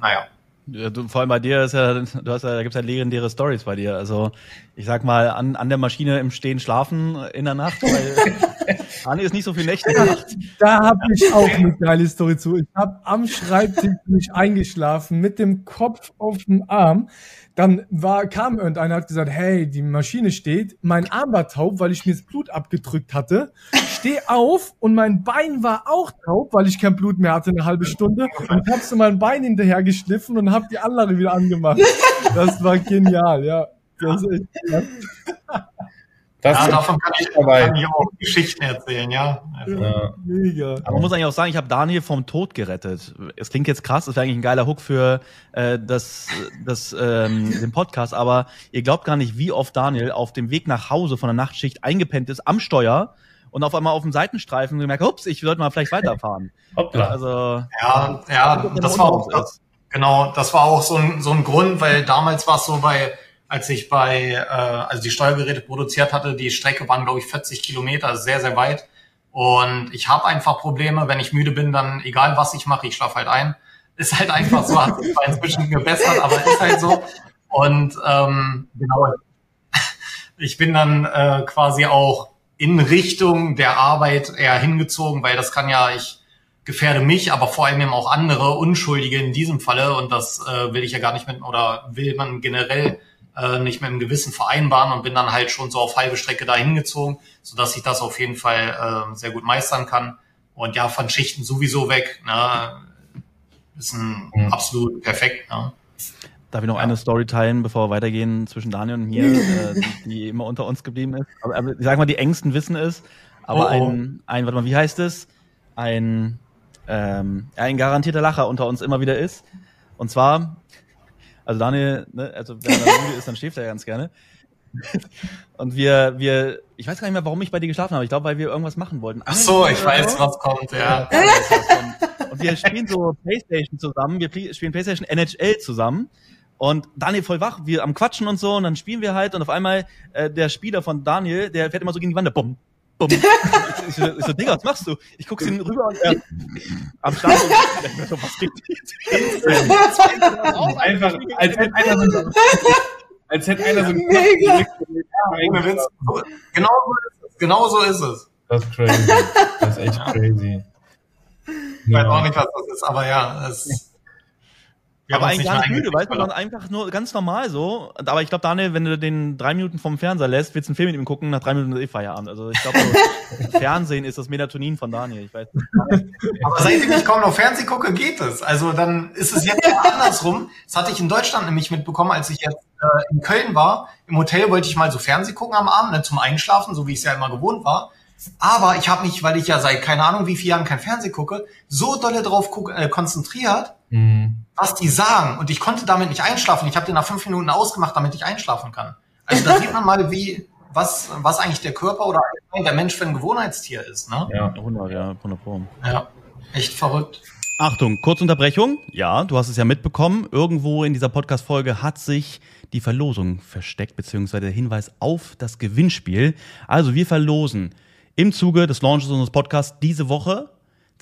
naja. Ja, du, vor allem bei dir ist ja, du hast ja, da gibt's ja legendäre Stories bei dir. Also ich sag mal, an, an der Maschine im Stehen schlafen in der Nacht, weil Anni ist nicht so viel Nächte gemacht. Da habe ich auch eine geile Story zu. Ich habe am Schreibtisch mich eingeschlafen mit dem Kopf auf dem Arm. Dann war, kam irgendeiner, hat gesagt, hey, die Maschine steht, mein Arm war taub, weil ich mir das Blut abgedrückt hatte. Steh auf und mein Bein war auch taub, weil ich kein Blut mehr hatte, eine halbe Stunde. Und hab so mein Bein hinterher geschliffen und hab die Anlage wieder angemacht. Das war genial, ja. Das ist echt das ja, davon kann ich, kann ich, auch Geschichten erzählen, ja. Also. ja. Mega. Aber man muss eigentlich auch sagen, ich habe Daniel vom Tod gerettet. Es klingt jetzt krass, das wäre eigentlich ein geiler Hook für äh, das, das, ähm, den Podcast, aber ihr glaubt gar nicht, wie oft Daniel auf dem Weg nach Hause von der Nachtschicht eingepennt ist am Steuer und auf einmal auf dem Seitenstreifen gemerkt, ups, ich sollte mal vielleicht weiterfahren. Hoppla. Also, ja, ja, das war auch, das, genau, das war auch so ein, so ein Grund, weil damals war es so bei als ich bei, äh, also die Steuergeräte produziert hatte, die Strecke waren, glaube ich, 40 Kilometer, sehr, sehr weit. Und ich habe einfach Probleme, wenn ich müde bin, dann egal was ich mache, ich schlafe halt ein. Ist halt einfach so, hat sich inzwischen gebessert, aber ist halt so. Und ähm, genau, ich bin dann äh, quasi auch in Richtung der Arbeit eher hingezogen, weil das kann ja, ich gefährde mich, aber vor allem eben auch andere Unschuldige in diesem Falle und das äh, will ich ja gar nicht mit oder will man generell äh, nicht mit dem Gewissen vereinbaren und bin dann halt schon so auf halbe Strecke dahin gezogen, so dass ich das auf jeden Fall äh, sehr gut meistern kann. Und ja, von Schichten sowieso weg. Ne? Ist ein mhm. absolut perfekt. Ne? Darf ich noch ja. eine Story teilen, bevor wir weitergehen zwischen Daniel und mir, äh, die, die, immer unter uns geblieben ist? Aber, aber ich sag mal, die engsten wissen es. Aber oh, oh. ein, ein, warte mal, wie heißt es? Ein, ähm, ein garantierter Lacher unter uns immer wieder ist. Und zwar also Daniel, ne, also wenn er müde ist, dann schläft er ganz gerne. Und wir, wir, ich weiß gar nicht mehr, warum ich bei dir geschlafen habe. Ich glaube, weil wir irgendwas machen wollten. Ach so, ich weiß, was kommt, ja. Und wir spielen so Playstation zusammen. Wir spielen Playstation NHL zusammen. Und Daniel voll wach, wir am Quatschen und so, und dann spielen wir halt, und auf einmal äh, der Spieler von Daniel, der fährt immer so gegen die Wand, bumm, bumm. Ich, ich, so, ich so, Digga, was machst du? Ich guck's ihn rüber und er am Start und so, was geht jetzt? Einfach, als hätte einer so als hätte einer so Mega. Genau so ist es. Genau so ist es. Das ist crazy. Das ist echt crazy. Ich weiß auch nicht, was das ist, aber ja, es ja, aber eigentlich gar nicht müde, weißt du, sondern einfach nur ganz normal so. Aber ich glaube, Daniel, wenn du den drei Minuten vom Fernseher lässt, willst du einen Film mit ihm gucken, nach drei Minuten ist eh Feierabend. Also ich glaube, so Fernsehen ist das Melatonin von Daniel, ich weiß nicht. Aber seitdem ich kaum noch Fernsehen gucke, geht es. Also dann ist es jetzt andersrum. Das hatte ich in Deutschland nämlich mitbekommen, als ich jetzt äh, in Köln war. Im Hotel wollte ich mal so Fernsehen gucken am Abend, ne, zum Einschlafen, so wie ich es ja immer gewohnt war. Aber ich habe mich, weil ich ja seit keine Ahnung wie vielen Jahren kein Fernsehen gucke, so dolle drauf guck, äh, konzentriert, mhm. Was die sagen. Und ich konnte damit nicht einschlafen. Ich habe den nach fünf Minuten ausgemacht, damit ich einschlafen kann. Also da sieht man mal, wie was, was eigentlich der Körper oder der Mensch für ein Gewohnheitstier ist. Ne? Ja, 100, ja, 100 Pro. Ja, echt verrückt. Achtung, Kurzunterbrechung. Ja, du hast es ja mitbekommen. Irgendwo in dieser Podcast-Folge hat sich die Verlosung versteckt, beziehungsweise der Hinweis auf das Gewinnspiel. Also wir verlosen im Zuge des Launches unseres Podcasts diese Woche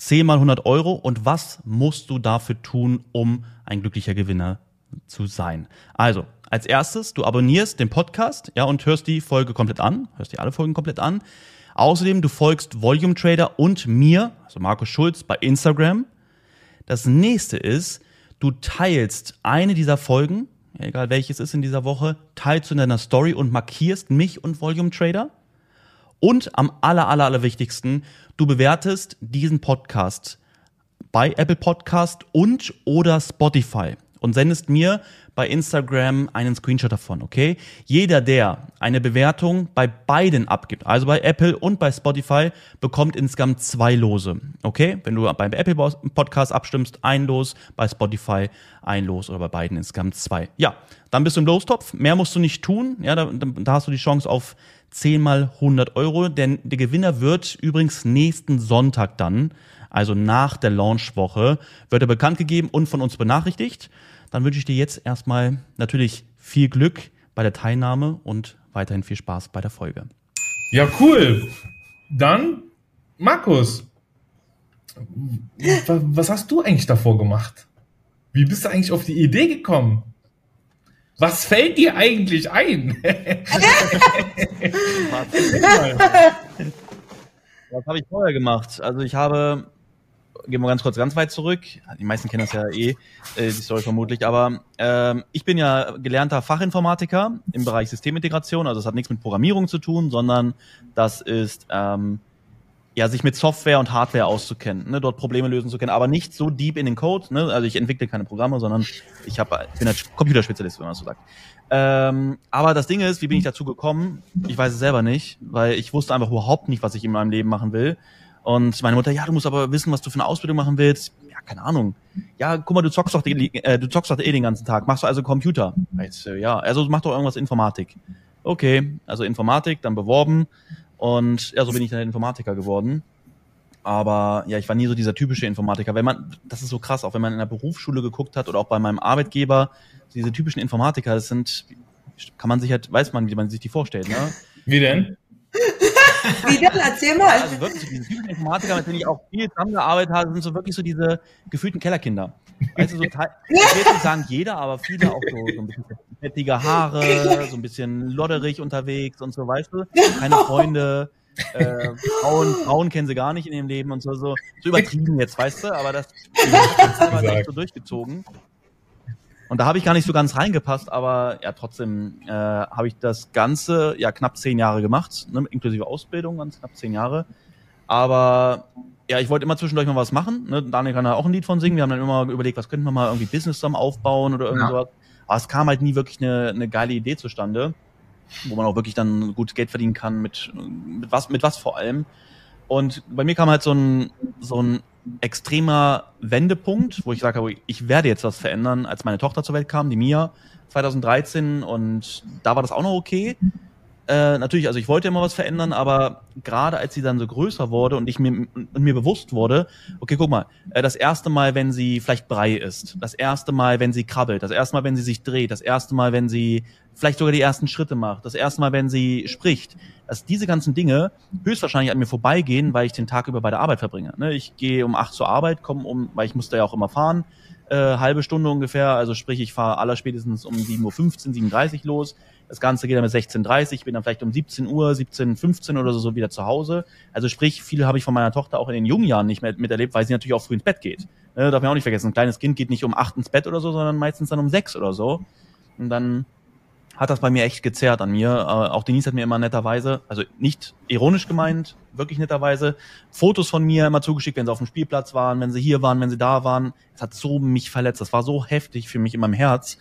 10 mal 100 Euro. Und was musst du dafür tun, um ein glücklicher Gewinner zu sein? Also, als erstes, du abonnierst den Podcast, ja, und hörst die Folge komplett an, hörst dir alle Folgen komplett an. Außerdem, du folgst Volume Trader und mir, also Markus Schulz, bei Instagram. Das nächste ist, du teilst eine dieser Folgen egal welches ist in dieser Woche, teilst du in deiner Story und markierst mich und Volume Trader. Und am aller, aller, aller wichtigsten, du bewertest diesen Podcast bei Apple Podcast und oder Spotify und sendest mir bei Instagram einen Screenshot davon, okay? Jeder, der eine Bewertung bei beiden abgibt, also bei Apple und bei Spotify, bekommt insgesamt zwei Lose, okay? Wenn du beim Apple Podcast abstimmst, ein Los, bei Spotify ein Los oder bei beiden insgesamt zwei. Ja, dann bist du im Lostopf. Mehr musst du nicht tun. Ja, da, da hast du die Chance auf 10 mal 100 Euro, denn der Gewinner wird übrigens nächsten Sonntag dann, also nach der Launchwoche, wird er bekannt gegeben und von uns benachrichtigt. Dann wünsche ich dir jetzt erstmal natürlich viel Glück bei der Teilnahme und weiterhin viel Spaß bei der Folge. Ja, cool. Dann, Markus, was hast du eigentlich davor gemacht? Wie bist du eigentlich auf die Idee gekommen? Was fällt dir eigentlich ein? Was habe ich vorher gemacht? Also ich habe, gehen wir ganz kurz ganz weit zurück. Die meisten kennen das ja eh, äh, die Story vermutlich. Aber ähm, ich bin ja gelernter Fachinformatiker im Bereich Systemintegration. Also das hat nichts mit Programmierung zu tun, sondern das ist ähm, ja, sich mit Software und Hardware auszukennen, ne, dort Probleme lösen zu können, aber nicht so deep in den Code. Ne? Also ich entwickle keine Programme, sondern ich hab, bin ein Computerspezialist, wenn man das so sagt. Ähm, aber das Ding ist, wie bin ich dazu gekommen? Ich weiß es selber nicht, weil ich wusste einfach überhaupt nicht, was ich in meinem Leben machen will. Und meine Mutter, ja, du musst aber wissen, was du für eine Ausbildung machen willst. Ja, keine Ahnung. Ja, guck mal, du zockst doch, die, äh, du zockst doch eh den ganzen Tag. Machst du also Computer? Jetzt, äh, ja, also mach doch irgendwas Informatik. Okay, also Informatik, dann beworben und ja, so bin ich dann Informatiker geworden. Aber ja, ich war nie so dieser typische Informatiker. Wenn man, das ist so krass, auch wenn man in der Berufsschule geguckt hat oder auch bei meinem Arbeitgeber, diese typischen Informatiker, das sind, kann man sich halt, weiß man, wie man sich die vorstellt, ne? Wie denn? Wie denn? Erzähl mal. Also wirklich, diese typischen Informatiker, mit denen ich auch viel zusammengearbeitet habe, sind so wirklich so diese gefühlten Kellerkinder. Weißt du, so, ich will nicht sagen jeder, aber viele auch so, so ein bisschen fettige Haare, so ein bisschen lodderig unterwegs und so, weißt du? Keine Freunde, äh, Frauen, Frauen kennen sie gar nicht in ihrem Leben und so, so, so übertrieben jetzt, weißt du? Aber das, das wir echt so durchgezogen. Und da habe ich gar nicht so ganz reingepasst, aber ja, trotzdem äh, habe ich das Ganze ja knapp zehn Jahre gemacht, ne, inklusive Ausbildung, ganz knapp zehn Jahre. Aber ja, ich wollte immer zwischendurch mal was machen. Ne? Daniel kann da auch ein Lied von singen. Wir haben dann immer überlegt, was könnten wir mal irgendwie Business zusammen aufbauen oder irgend ja. sowas. Aber es kam halt nie wirklich eine, eine geile Idee zustande, wo man auch wirklich dann gut Geld verdienen kann, mit, mit was, mit was vor allem. Und bei mir kam halt so ein, so ein extremer Wendepunkt, wo ich sage, ich werde jetzt was verändern, als meine Tochter zur Welt kam, die Mia, 2013 und da war das auch noch okay. Äh, natürlich, also ich wollte immer was verändern, aber gerade als sie dann so größer wurde und ich mir, und mir bewusst wurde, okay, guck mal, äh, das erste Mal, wenn sie vielleicht Brei isst, das erste Mal, wenn sie krabbelt, das erste Mal, wenn sie sich dreht, das erste Mal, wenn sie vielleicht sogar die ersten Schritte macht, das erste Mal, wenn sie spricht, dass diese ganzen Dinge höchstwahrscheinlich an mir vorbeigehen, weil ich den Tag über bei der Arbeit verbringe. Ne? Ich gehe um acht zur Arbeit, komme um, weil ich musste ja auch immer fahren, äh, halbe Stunde ungefähr, also sprich, ich fahre aller spätestens um 7.15 Uhr, 7.30 Uhr los, das Ganze geht dann bis 16.30 bin dann vielleicht um 17 Uhr, 17.15 oder so, so wieder zu Hause. Also sprich, viel habe ich von meiner Tochter auch in den jungen Jahren nicht mehr miterlebt, weil sie natürlich auch früh ins Bett geht. Ne, darf man auch nicht vergessen, ein kleines Kind geht nicht um acht ins Bett oder so, sondern meistens dann um sechs oder so. Und dann hat das bei mir echt gezerrt an mir. Äh, auch Denise hat mir immer netterweise, also nicht ironisch gemeint, wirklich netterweise, Fotos von mir immer zugeschickt, wenn sie auf dem Spielplatz waren, wenn sie hier waren, wenn sie da waren. Es hat so mich verletzt. Das war so heftig für mich in meinem Herz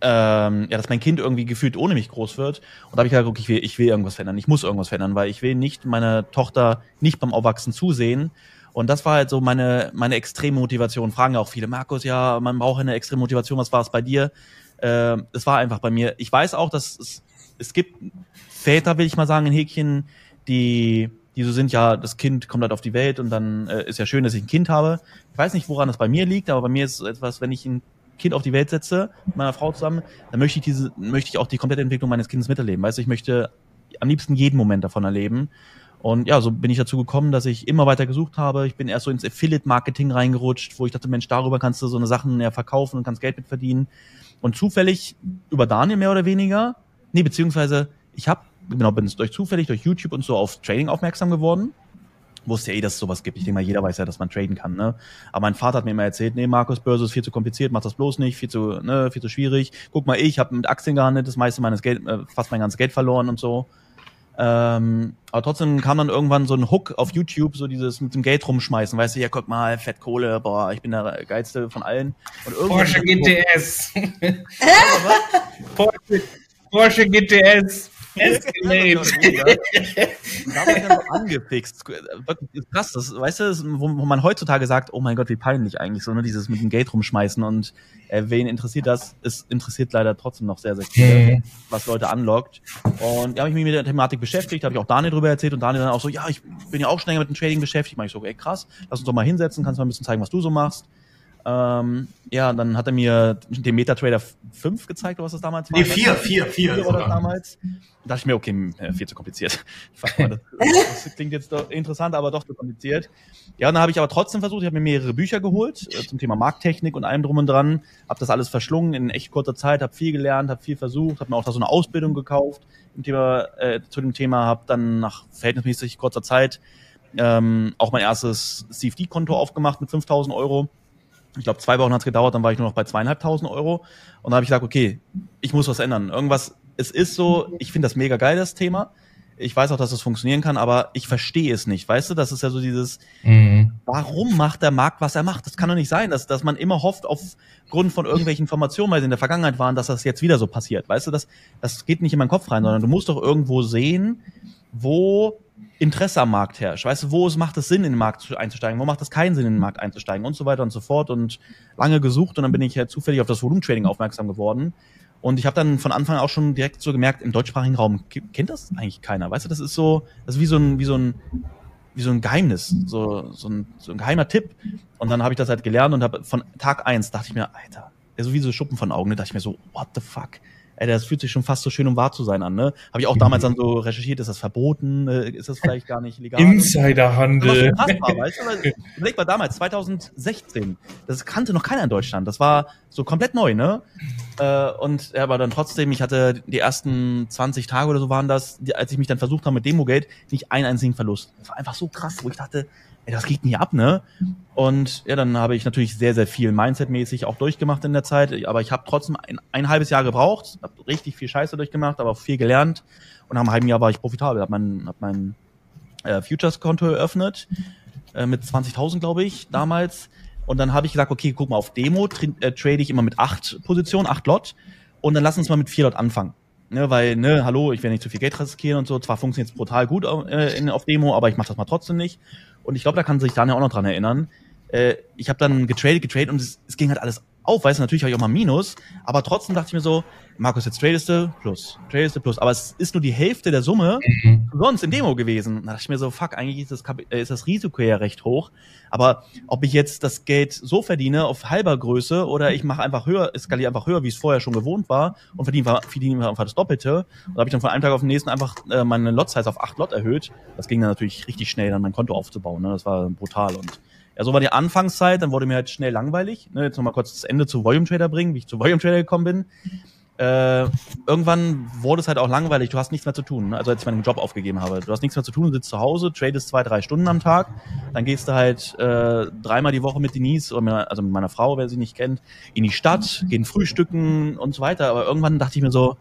ähm, ja, dass mein Kind irgendwie gefühlt ohne mich groß wird. Und da habe ich gesagt, okay, ich will, ich will irgendwas verändern, ich muss irgendwas verändern, weil ich will nicht meine Tochter nicht beim Aufwachsen zusehen. Und das war halt so meine, meine extreme Motivation. Fragen ja auch viele, Markus, ja, man braucht eine extreme Motivation, was war es bei dir? Äh, es war einfach bei mir. Ich weiß auch, dass es, es gibt Väter, will ich mal sagen, in Häkchen, die, die so sind, ja, das Kind kommt halt auf die Welt und dann äh, ist ja schön, dass ich ein Kind habe. Ich weiß nicht, woran das bei mir liegt, aber bei mir ist es etwas, wenn ich ein Kind auf die Welt setze, mit meiner Frau zusammen, dann möchte ich diese, möchte ich auch die komplette Entwicklung meines Kindes miterleben. Weißt du, ich möchte am liebsten jeden Moment davon erleben. Und ja, so bin ich dazu gekommen, dass ich immer weiter gesucht habe. Ich bin erst so ins Affiliate-Marketing reingerutscht, wo ich dachte, Mensch, darüber kannst du so eine Sachen ja verkaufen und kannst Geld mit. Und zufällig über Daniel mehr oder weniger, nee, beziehungsweise ich habe, genau, bin durch zufällig durch YouTube und so auf Trading aufmerksam geworden wusste ja eh, dass es sowas gibt. Ich denke mal, jeder weiß ja, dass man traden kann. Ne? Aber mein Vater hat mir immer erzählt, nee, Markus, Börse ist viel zu kompliziert, mach das bloß nicht, viel zu, ne, viel zu schwierig. Guck mal, ich habe mit Aktien gehandelt, das meiste meines Geld, äh, fast mein ganzes Geld verloren und so. Ähm, aber trotzdem kam dann irgendwann so ein Hook auf YouTube, so dieses mit dem Geld rumschmeißen, weißt du, ja, guck mal, Fettkohle, boah, ich bin der geilste von allen. Und Porsche GTS. Porsche, Porsche GTS. Escalade. da war ich dann so angefixt. Krass, das, weißt du, wo, man heutzutage sagt, oh mein Gott, wie peinlich eigentlich, so, ne, dieses mit dem Geld rumschmeißen und äh, wen interessiert das? Es interessiert leider trotzdem noch sehr, sehr viel, mhm. was Leute anlockt. Und ja, habe ich mich mit der Thematik beschäftigt, habe ich auch Daniel drüber erzählt und Daniel dann auch so, ja, ich bin ja auch schon länger mit dem Trading beschäftigt. Mach ich so, ey, krass, lass uns doch mal hinsetzen, kannst du mal ein bisschen zeigen, was du so machst. Ähm, ja, dann hat er mir den MetaTrader 5 gezeigt, oder was das damals war. Nee, 4, 4, 4. war das damals. Da dachte ich mir, okay, äh, viel zu kompliziert. das, das klingt jetzt doch interessant, aber doch zu kompliziert. Ja, und dann habe ich aber trotzdem versucht, ich habe mir mehrere Bücher geholt äh, zum Thema Markttechnik und allem drum und dran, habe das alles verschlungen in echt kurzer Zeit, habe viel gelernt, habe viel versucht, habe mir auch da so eine Ausbildung gekauft im Thema, äh, zu dem Thema, habe dann nach verhältnismäßig kurzer Zeit ähm, auch mein erstes CFD-Konto aufgemacht mit 5000 Euro ich glaube, zwei Wochen hat es gedauert, dann war ich nur noch bei zweieinhalbtausend Euro. Und da habe ich gesagt, okay, ich muss was ändern. Irgendwas, es ist so, ich finde das mega geil, das Thema. Ich weiß auch, dass das funktionieren kann, aber ich verstehe es nicht. Weißt du, das ist ja so dieses, mhm. warum macht der Markt, was er macht? Das kann doch nicht sein, dass, dass man immer hofft, aufgrund von irgendwelchen Informationen, weil sie in der Vergangenheit waren, dass das jetzt wieder so passiert. Weißt du, das, das geht nicht in meinen Kopf rein, sondern du musst doch irgendwo sehen, wo Interesse am Markt herrscht. Weißt du, wo es macht es Sinn, in den Markt einzusteigen, wo macht es keinen Sinn, in den Markt einzusteigen und so weiter und so fort und lange gesucht und dann bin ich ja zufällig auf das Volumentrading aufmerksam geworden und ich habe dann von Anfang auch schon direkt so gemerkt, im deutschsprachigen Raum kennt das eigentlich keiner. Weißt du, das ist so, das ist wie so ein, wie so ein, wie so ein Geheimnis, so, so, ein, so ein geheimer Tipp. Und dann habe ich das halt gelernt und habe von Tag eins dachte ich mir, Alter, so wie so Schuppen von Augen, da dachte ich mir so, what the fuck? Ey, das fühlt sich schon fast so schön, um wahr zu sein an, ne? Habe ich auch damals dann so recherchiert, ist das verboten, äh, ist das vielleicht gar nicht legal? Insiderhandel. War, weißt du? Überleg mal damals, 2016, das kannte noch keiner in Deutschland, das war so komplett neu, ne? Äh, und ja, aber dann trotzdem, ich hatte die ersten 20 Tage oder so waren das, als ich mich dann versucht habe mit Demogate, nicht einen einzigen Verlust. Das war einfach so krass, wo ich dachte, ey, das geht nie ab, ne? Und ja, dann habe ich natürlich sehr, sehr viel Mindset-mäßig auch durchgemacht in der Zeit, aber ich habe trotzdem ein, ein halbes Jahr gebraucht, habe richtig viel Scheiße durchgemacht, aber auch viel gelernt und nach einem halben Jahr war ich profitabel, habe mein, hab mein äh, Futures-Konto eröffnet äh, mit 20.000, glaube ich, damals. Und dann habe ich gesagt, okay, guck mal, auf Demo tra äh, trade ich immer mit acht Positionen, acht Lot und dann lass uns mal mit vier Lot anfangen. Ne, weil, ne, hallo, ich will nicht zu viel Geld riskieren und so. Zwar funktioniert es brutal gut äh, in, auf Demo, aber ich mache das mal trotzdem nicht. Und ich glaube, da kann sich Daniel auch noch dran erinnern. Äh, ich habe dann getradet, getradet und es, es ging halt alles auf, weißt du, natürlich habe ich auch mal Minus, aber trotzdem dachte ich mir so, Markus, jetzt tradest du plus, tradest du plus, aber es ist nur die Hälfte der Summe mhm. sonst in Demo gewesen. Da dachte ich mir so, fuck, eigentlich ist das, äh, ist das Risiko ja recht hoch, aber ob ich jetzt das Geld so verdiene auf halber Größe oder ich mache einfach höher, skaliere einfach höher, wie es vorher schon gewohnt war und verdiene, verdiene einfach das Doppelte. Und da habe ich dann von einem Tag auf den nächsten einfach äh, meine Lot-Size auf acht Lot erhöht. Das ging dann natürlich richtig schnell, dann mein Konto aufzubauen. Ne? Das war brutal und ja, so war die Anfangszeit, dann wurde mir halt schnell langweilig. Ne, jetzt nochmal kurz das Ende zu Volume Trader bringen, wie ich zu Volume Trader gekommen bin. Äh, irgendwann wurde es halt auch langweilig, du hast nichts mehr zu tun. Ne? Also als ich meinen Job aufgegeben habe. Du hast nichts mehr zu tun, sitzt zu Hause, tradest zwei, drei Stunden am Tag, dann gehst du halt äh, dreimal die Woche mit Denise, oder mit, also mit meiner Frau, wer sie nicht kennt, in die Stadt, gehen frühstücken und so weiter. Aber irgendwann dachte ich mir so,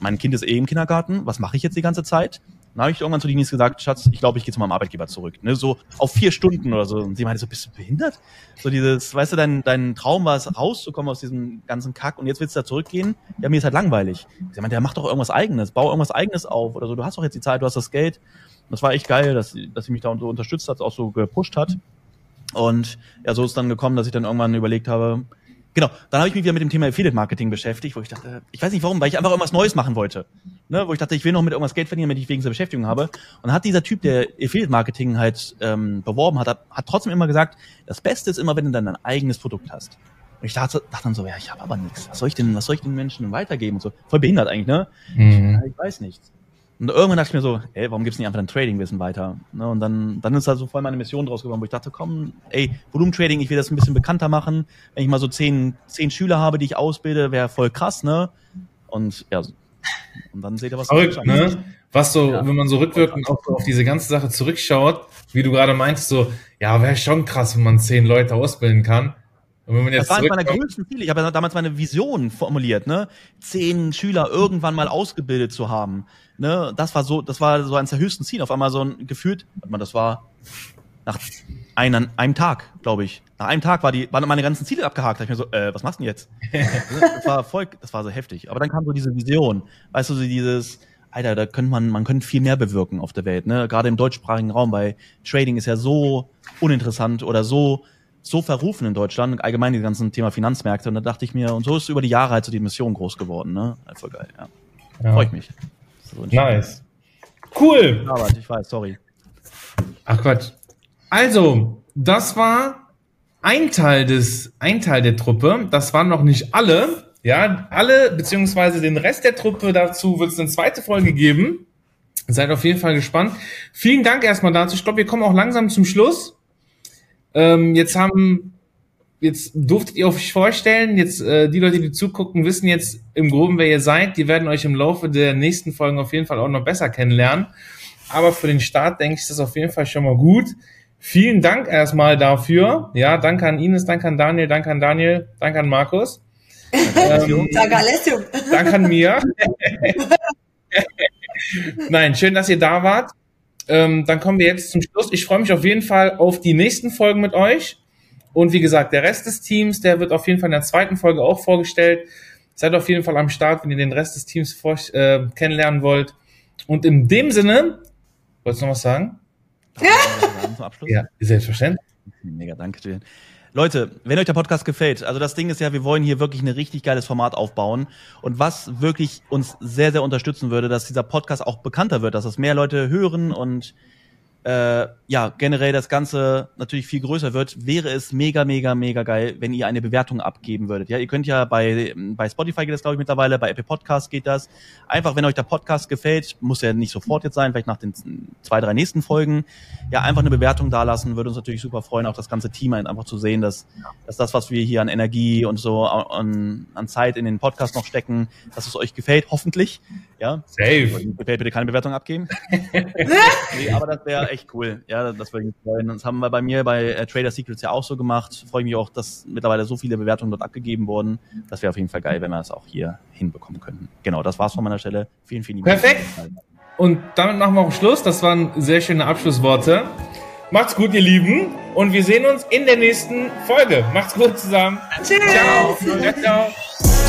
mein Kind ist eh im Kindergarten, was mache ich jetzt die ganze Zeit? Dann habe ich irgendwann zu Denise gesagt, Schatz, ich glaube, ich gehe zu meinem Arbeitgeber zurück. Ne? So auf vier Stunden oder so. Und sie meinte so, bist du behindert? So dieses, weißt du, dein, dein Traum war es, rauszukommen aus diesem ganzen Kack und jetzt willst du da zurückgehen? Ja, mir ist halt langweilig. Sie meinte, ja, mach doch irgendwas Eigenes, bau irgendwas Eigenes auf oder so. Du hast doch jetzt die Zeit, du hast das Geld. Und das war echt geil, dass, dass sie mich da so unterstützt hat, auch so gepusht hat. Und ja, so ist dann gekommen, dass ich dann irgendwann überlegt habe, Genau, dann habe ich mich wieder mit dem Thema Affiliate Marketing beschäftigt, wo ich dachte, ich weiß nicht warum, weil ich einfach irgendwas Neues machen wollte. Ne, wo ich dachte, ich will noch mit irgendwas Geld verdienen, damit ich wegen dieser Beschäftigung habe. Und dann hat dieser Typ, der Affiliate Marketing halt ähm, beworben hat, hat trotzdem immer gesagt, das Beste ist immer, wenn du dann dein eigenes Produkt hast. Und ich dachte, dachte dann so, ja, ich habe aber nichts. Was soll ich denn, was soll ich den Menschen weitergeben und so? Voll behindert eigentlich, ne? Mhm. Ich, ich weiß nichts. Und irgendwann dachte ich mir so, ey, warum gibt's nicht einfach dein Trading-Wissen weiter? Ne, und dann, dann ist da so voll meine Mission draus geworden, wo ich dachte, komm, ey, Volumen-Trading, ich will das ein bisschen bekannter machen. Wenn ich mal so zehn, zehn Schüler habe, die ich ausbilde, wäre voll krass, ne? Und ja, Und dann seht ihr, was Verrückt, ne? Was so, Ja. wenn man so rückwirkend auf, auf diese ganze Sache zurückschaut, wie du gerade meintest, so, ja, wäre schon krass, wenn man zehn Leute ausbilden kann. Und wenn man Das jetzt war eines meiner zurückkommt, größten Ziele. Ich habe ja damals meine Vision formuliert, ne? Zehn Schüler irgendwann mal ausgebildet zu haben. Ne? Das war so, das war so eines der höchsten Ziele. Auf einmal so ein gefühlt, warte mal, das war nach einem, einem Tag, glaube ich. Nach einem Tag war die, waren meine ganzen Ziele abgehakt. Da ich mir so, äh, was machst du denn jetzt? das war voll, das war so heftig. Aber dann kam so diese Vision. Weißt du, so dieses, Alter, da könnte man, man könnte viel mehr bewirken auf der Welt, ne? Gerade im deutschsprachigen Raum, weil Trading ist ja so uninteressant oder so, so verrufen in Deutschland, allgemein die ganzen Thema Finanzmärkte. Und da dachte ich mir, und so ist über die Jahre halt so die Mission groß geworden, ne? Voll geil, ja. ja. Freue ich mich. So Nice. Cool. Warte, ich weiß, sorry. Ach Quatsch. Also, das war ein Teil des, ein Teil der Truppe. Das waren noch nicht alle. Ja, alle, beziehungsweise den Rest der Truppe dazu wird es eine zweite Folge geben. Seid auf jeden Fall gespannt. Vielen Dank erstmal dazu. Ich glaube, wir kommen auch langsam zum Schluss. Ähm, jetzt haben, jetzt durftet ihr euch vorstellen, jetzt äh, die Leute, die zugucken, wissen jetzt im Groben, wer ihr seid. Die werden euch im Laufe der nächsten Folgen auf jeden Fall auch noch besser kennenlernen. Aber für den Start, denke ich, ist das auf jeden Fall schon mal gut. Vielen Dank erstmal dafür. Ja, danke an Ines, danke an Daniel, danke an Daniel, danke an Markus. ähm, Danke, Alessio. danke an mir. Nein, schön, dass ihr da wart. Ähm, dann kommen wir jetzt zum Schluss. Ich freue mich auf jeden Fall auf die nächsten Folgen mit euch. Und wie gesagt, der Rest des Teams, der wird auf jeden Fall in der zweiten Folge auch vorgestellt. Seid auf jeden Fall am Start, wenn ihr den Rest des Teams vor, äh, kennenlernen wollt. Und in dem Sinne, wolltest du noch was sagen? Zum Abschluss? Ja, selbstverständlich. Mega, danke dir. Leute, wenn euch der Podcast gefällt, also das Ding ist ja, wir wollen hier wirklich ein richtig geiles Format aufbauen. Und was wirklich uns sehr, sehr unterstützen würde, dass dieser Podcast auch bekannter wird, dass das mehr Leute hören und äh, ja, generell das Ganze natürlich viel größer wird, wäre es mega, mega, mega geil, wenn ihr eine Bewertung abgeben würdet. Ja, ihr könnt ja bei, bei Spotify geht das, glaube ich, mittlerweile, bei Apple Podcast geht das. Einfach, wenn euch der Podcast gefällt, muss ja nicht sofort jetzt sein, vielleicht nach den zwei, drei nächsten Folgen, ja, einfach eine Bewertung dalassen, würde uns natürlich super freuen, auch das ganze Team einfach zu sehen, dass, dass das, was wir hier an Energie und so an, an Zeit in den Podcast noch stecken, dass es euch gefällt, hoffentlich. Ja, Safe. Bitte keine Bewertung abgeben. nee, aber das wäre echt cool. Ja, das würde mich freuen. Das haben wir bei mir bei äh, Trader Secrets ja auch so gemacht. Freue mich auch, dass mittlerweile so viele Bewertungen dort abgegeben wurden. Das wäre auf jeden Fall geil, wenn wir das auch hier hinbekommen könnten. Genau, das war's von meiner Stelle. Vielen, vielen Dank. Perfekt. Und damit machen wir auch Schluss. Das waren sehr schöne Abschlussworte. Macht's gut, ihr Lieben. Und wir sehen uns in der nächsten Folge. Macht's gut zusammen. Tschüss. Ciao. Ciao, ciao.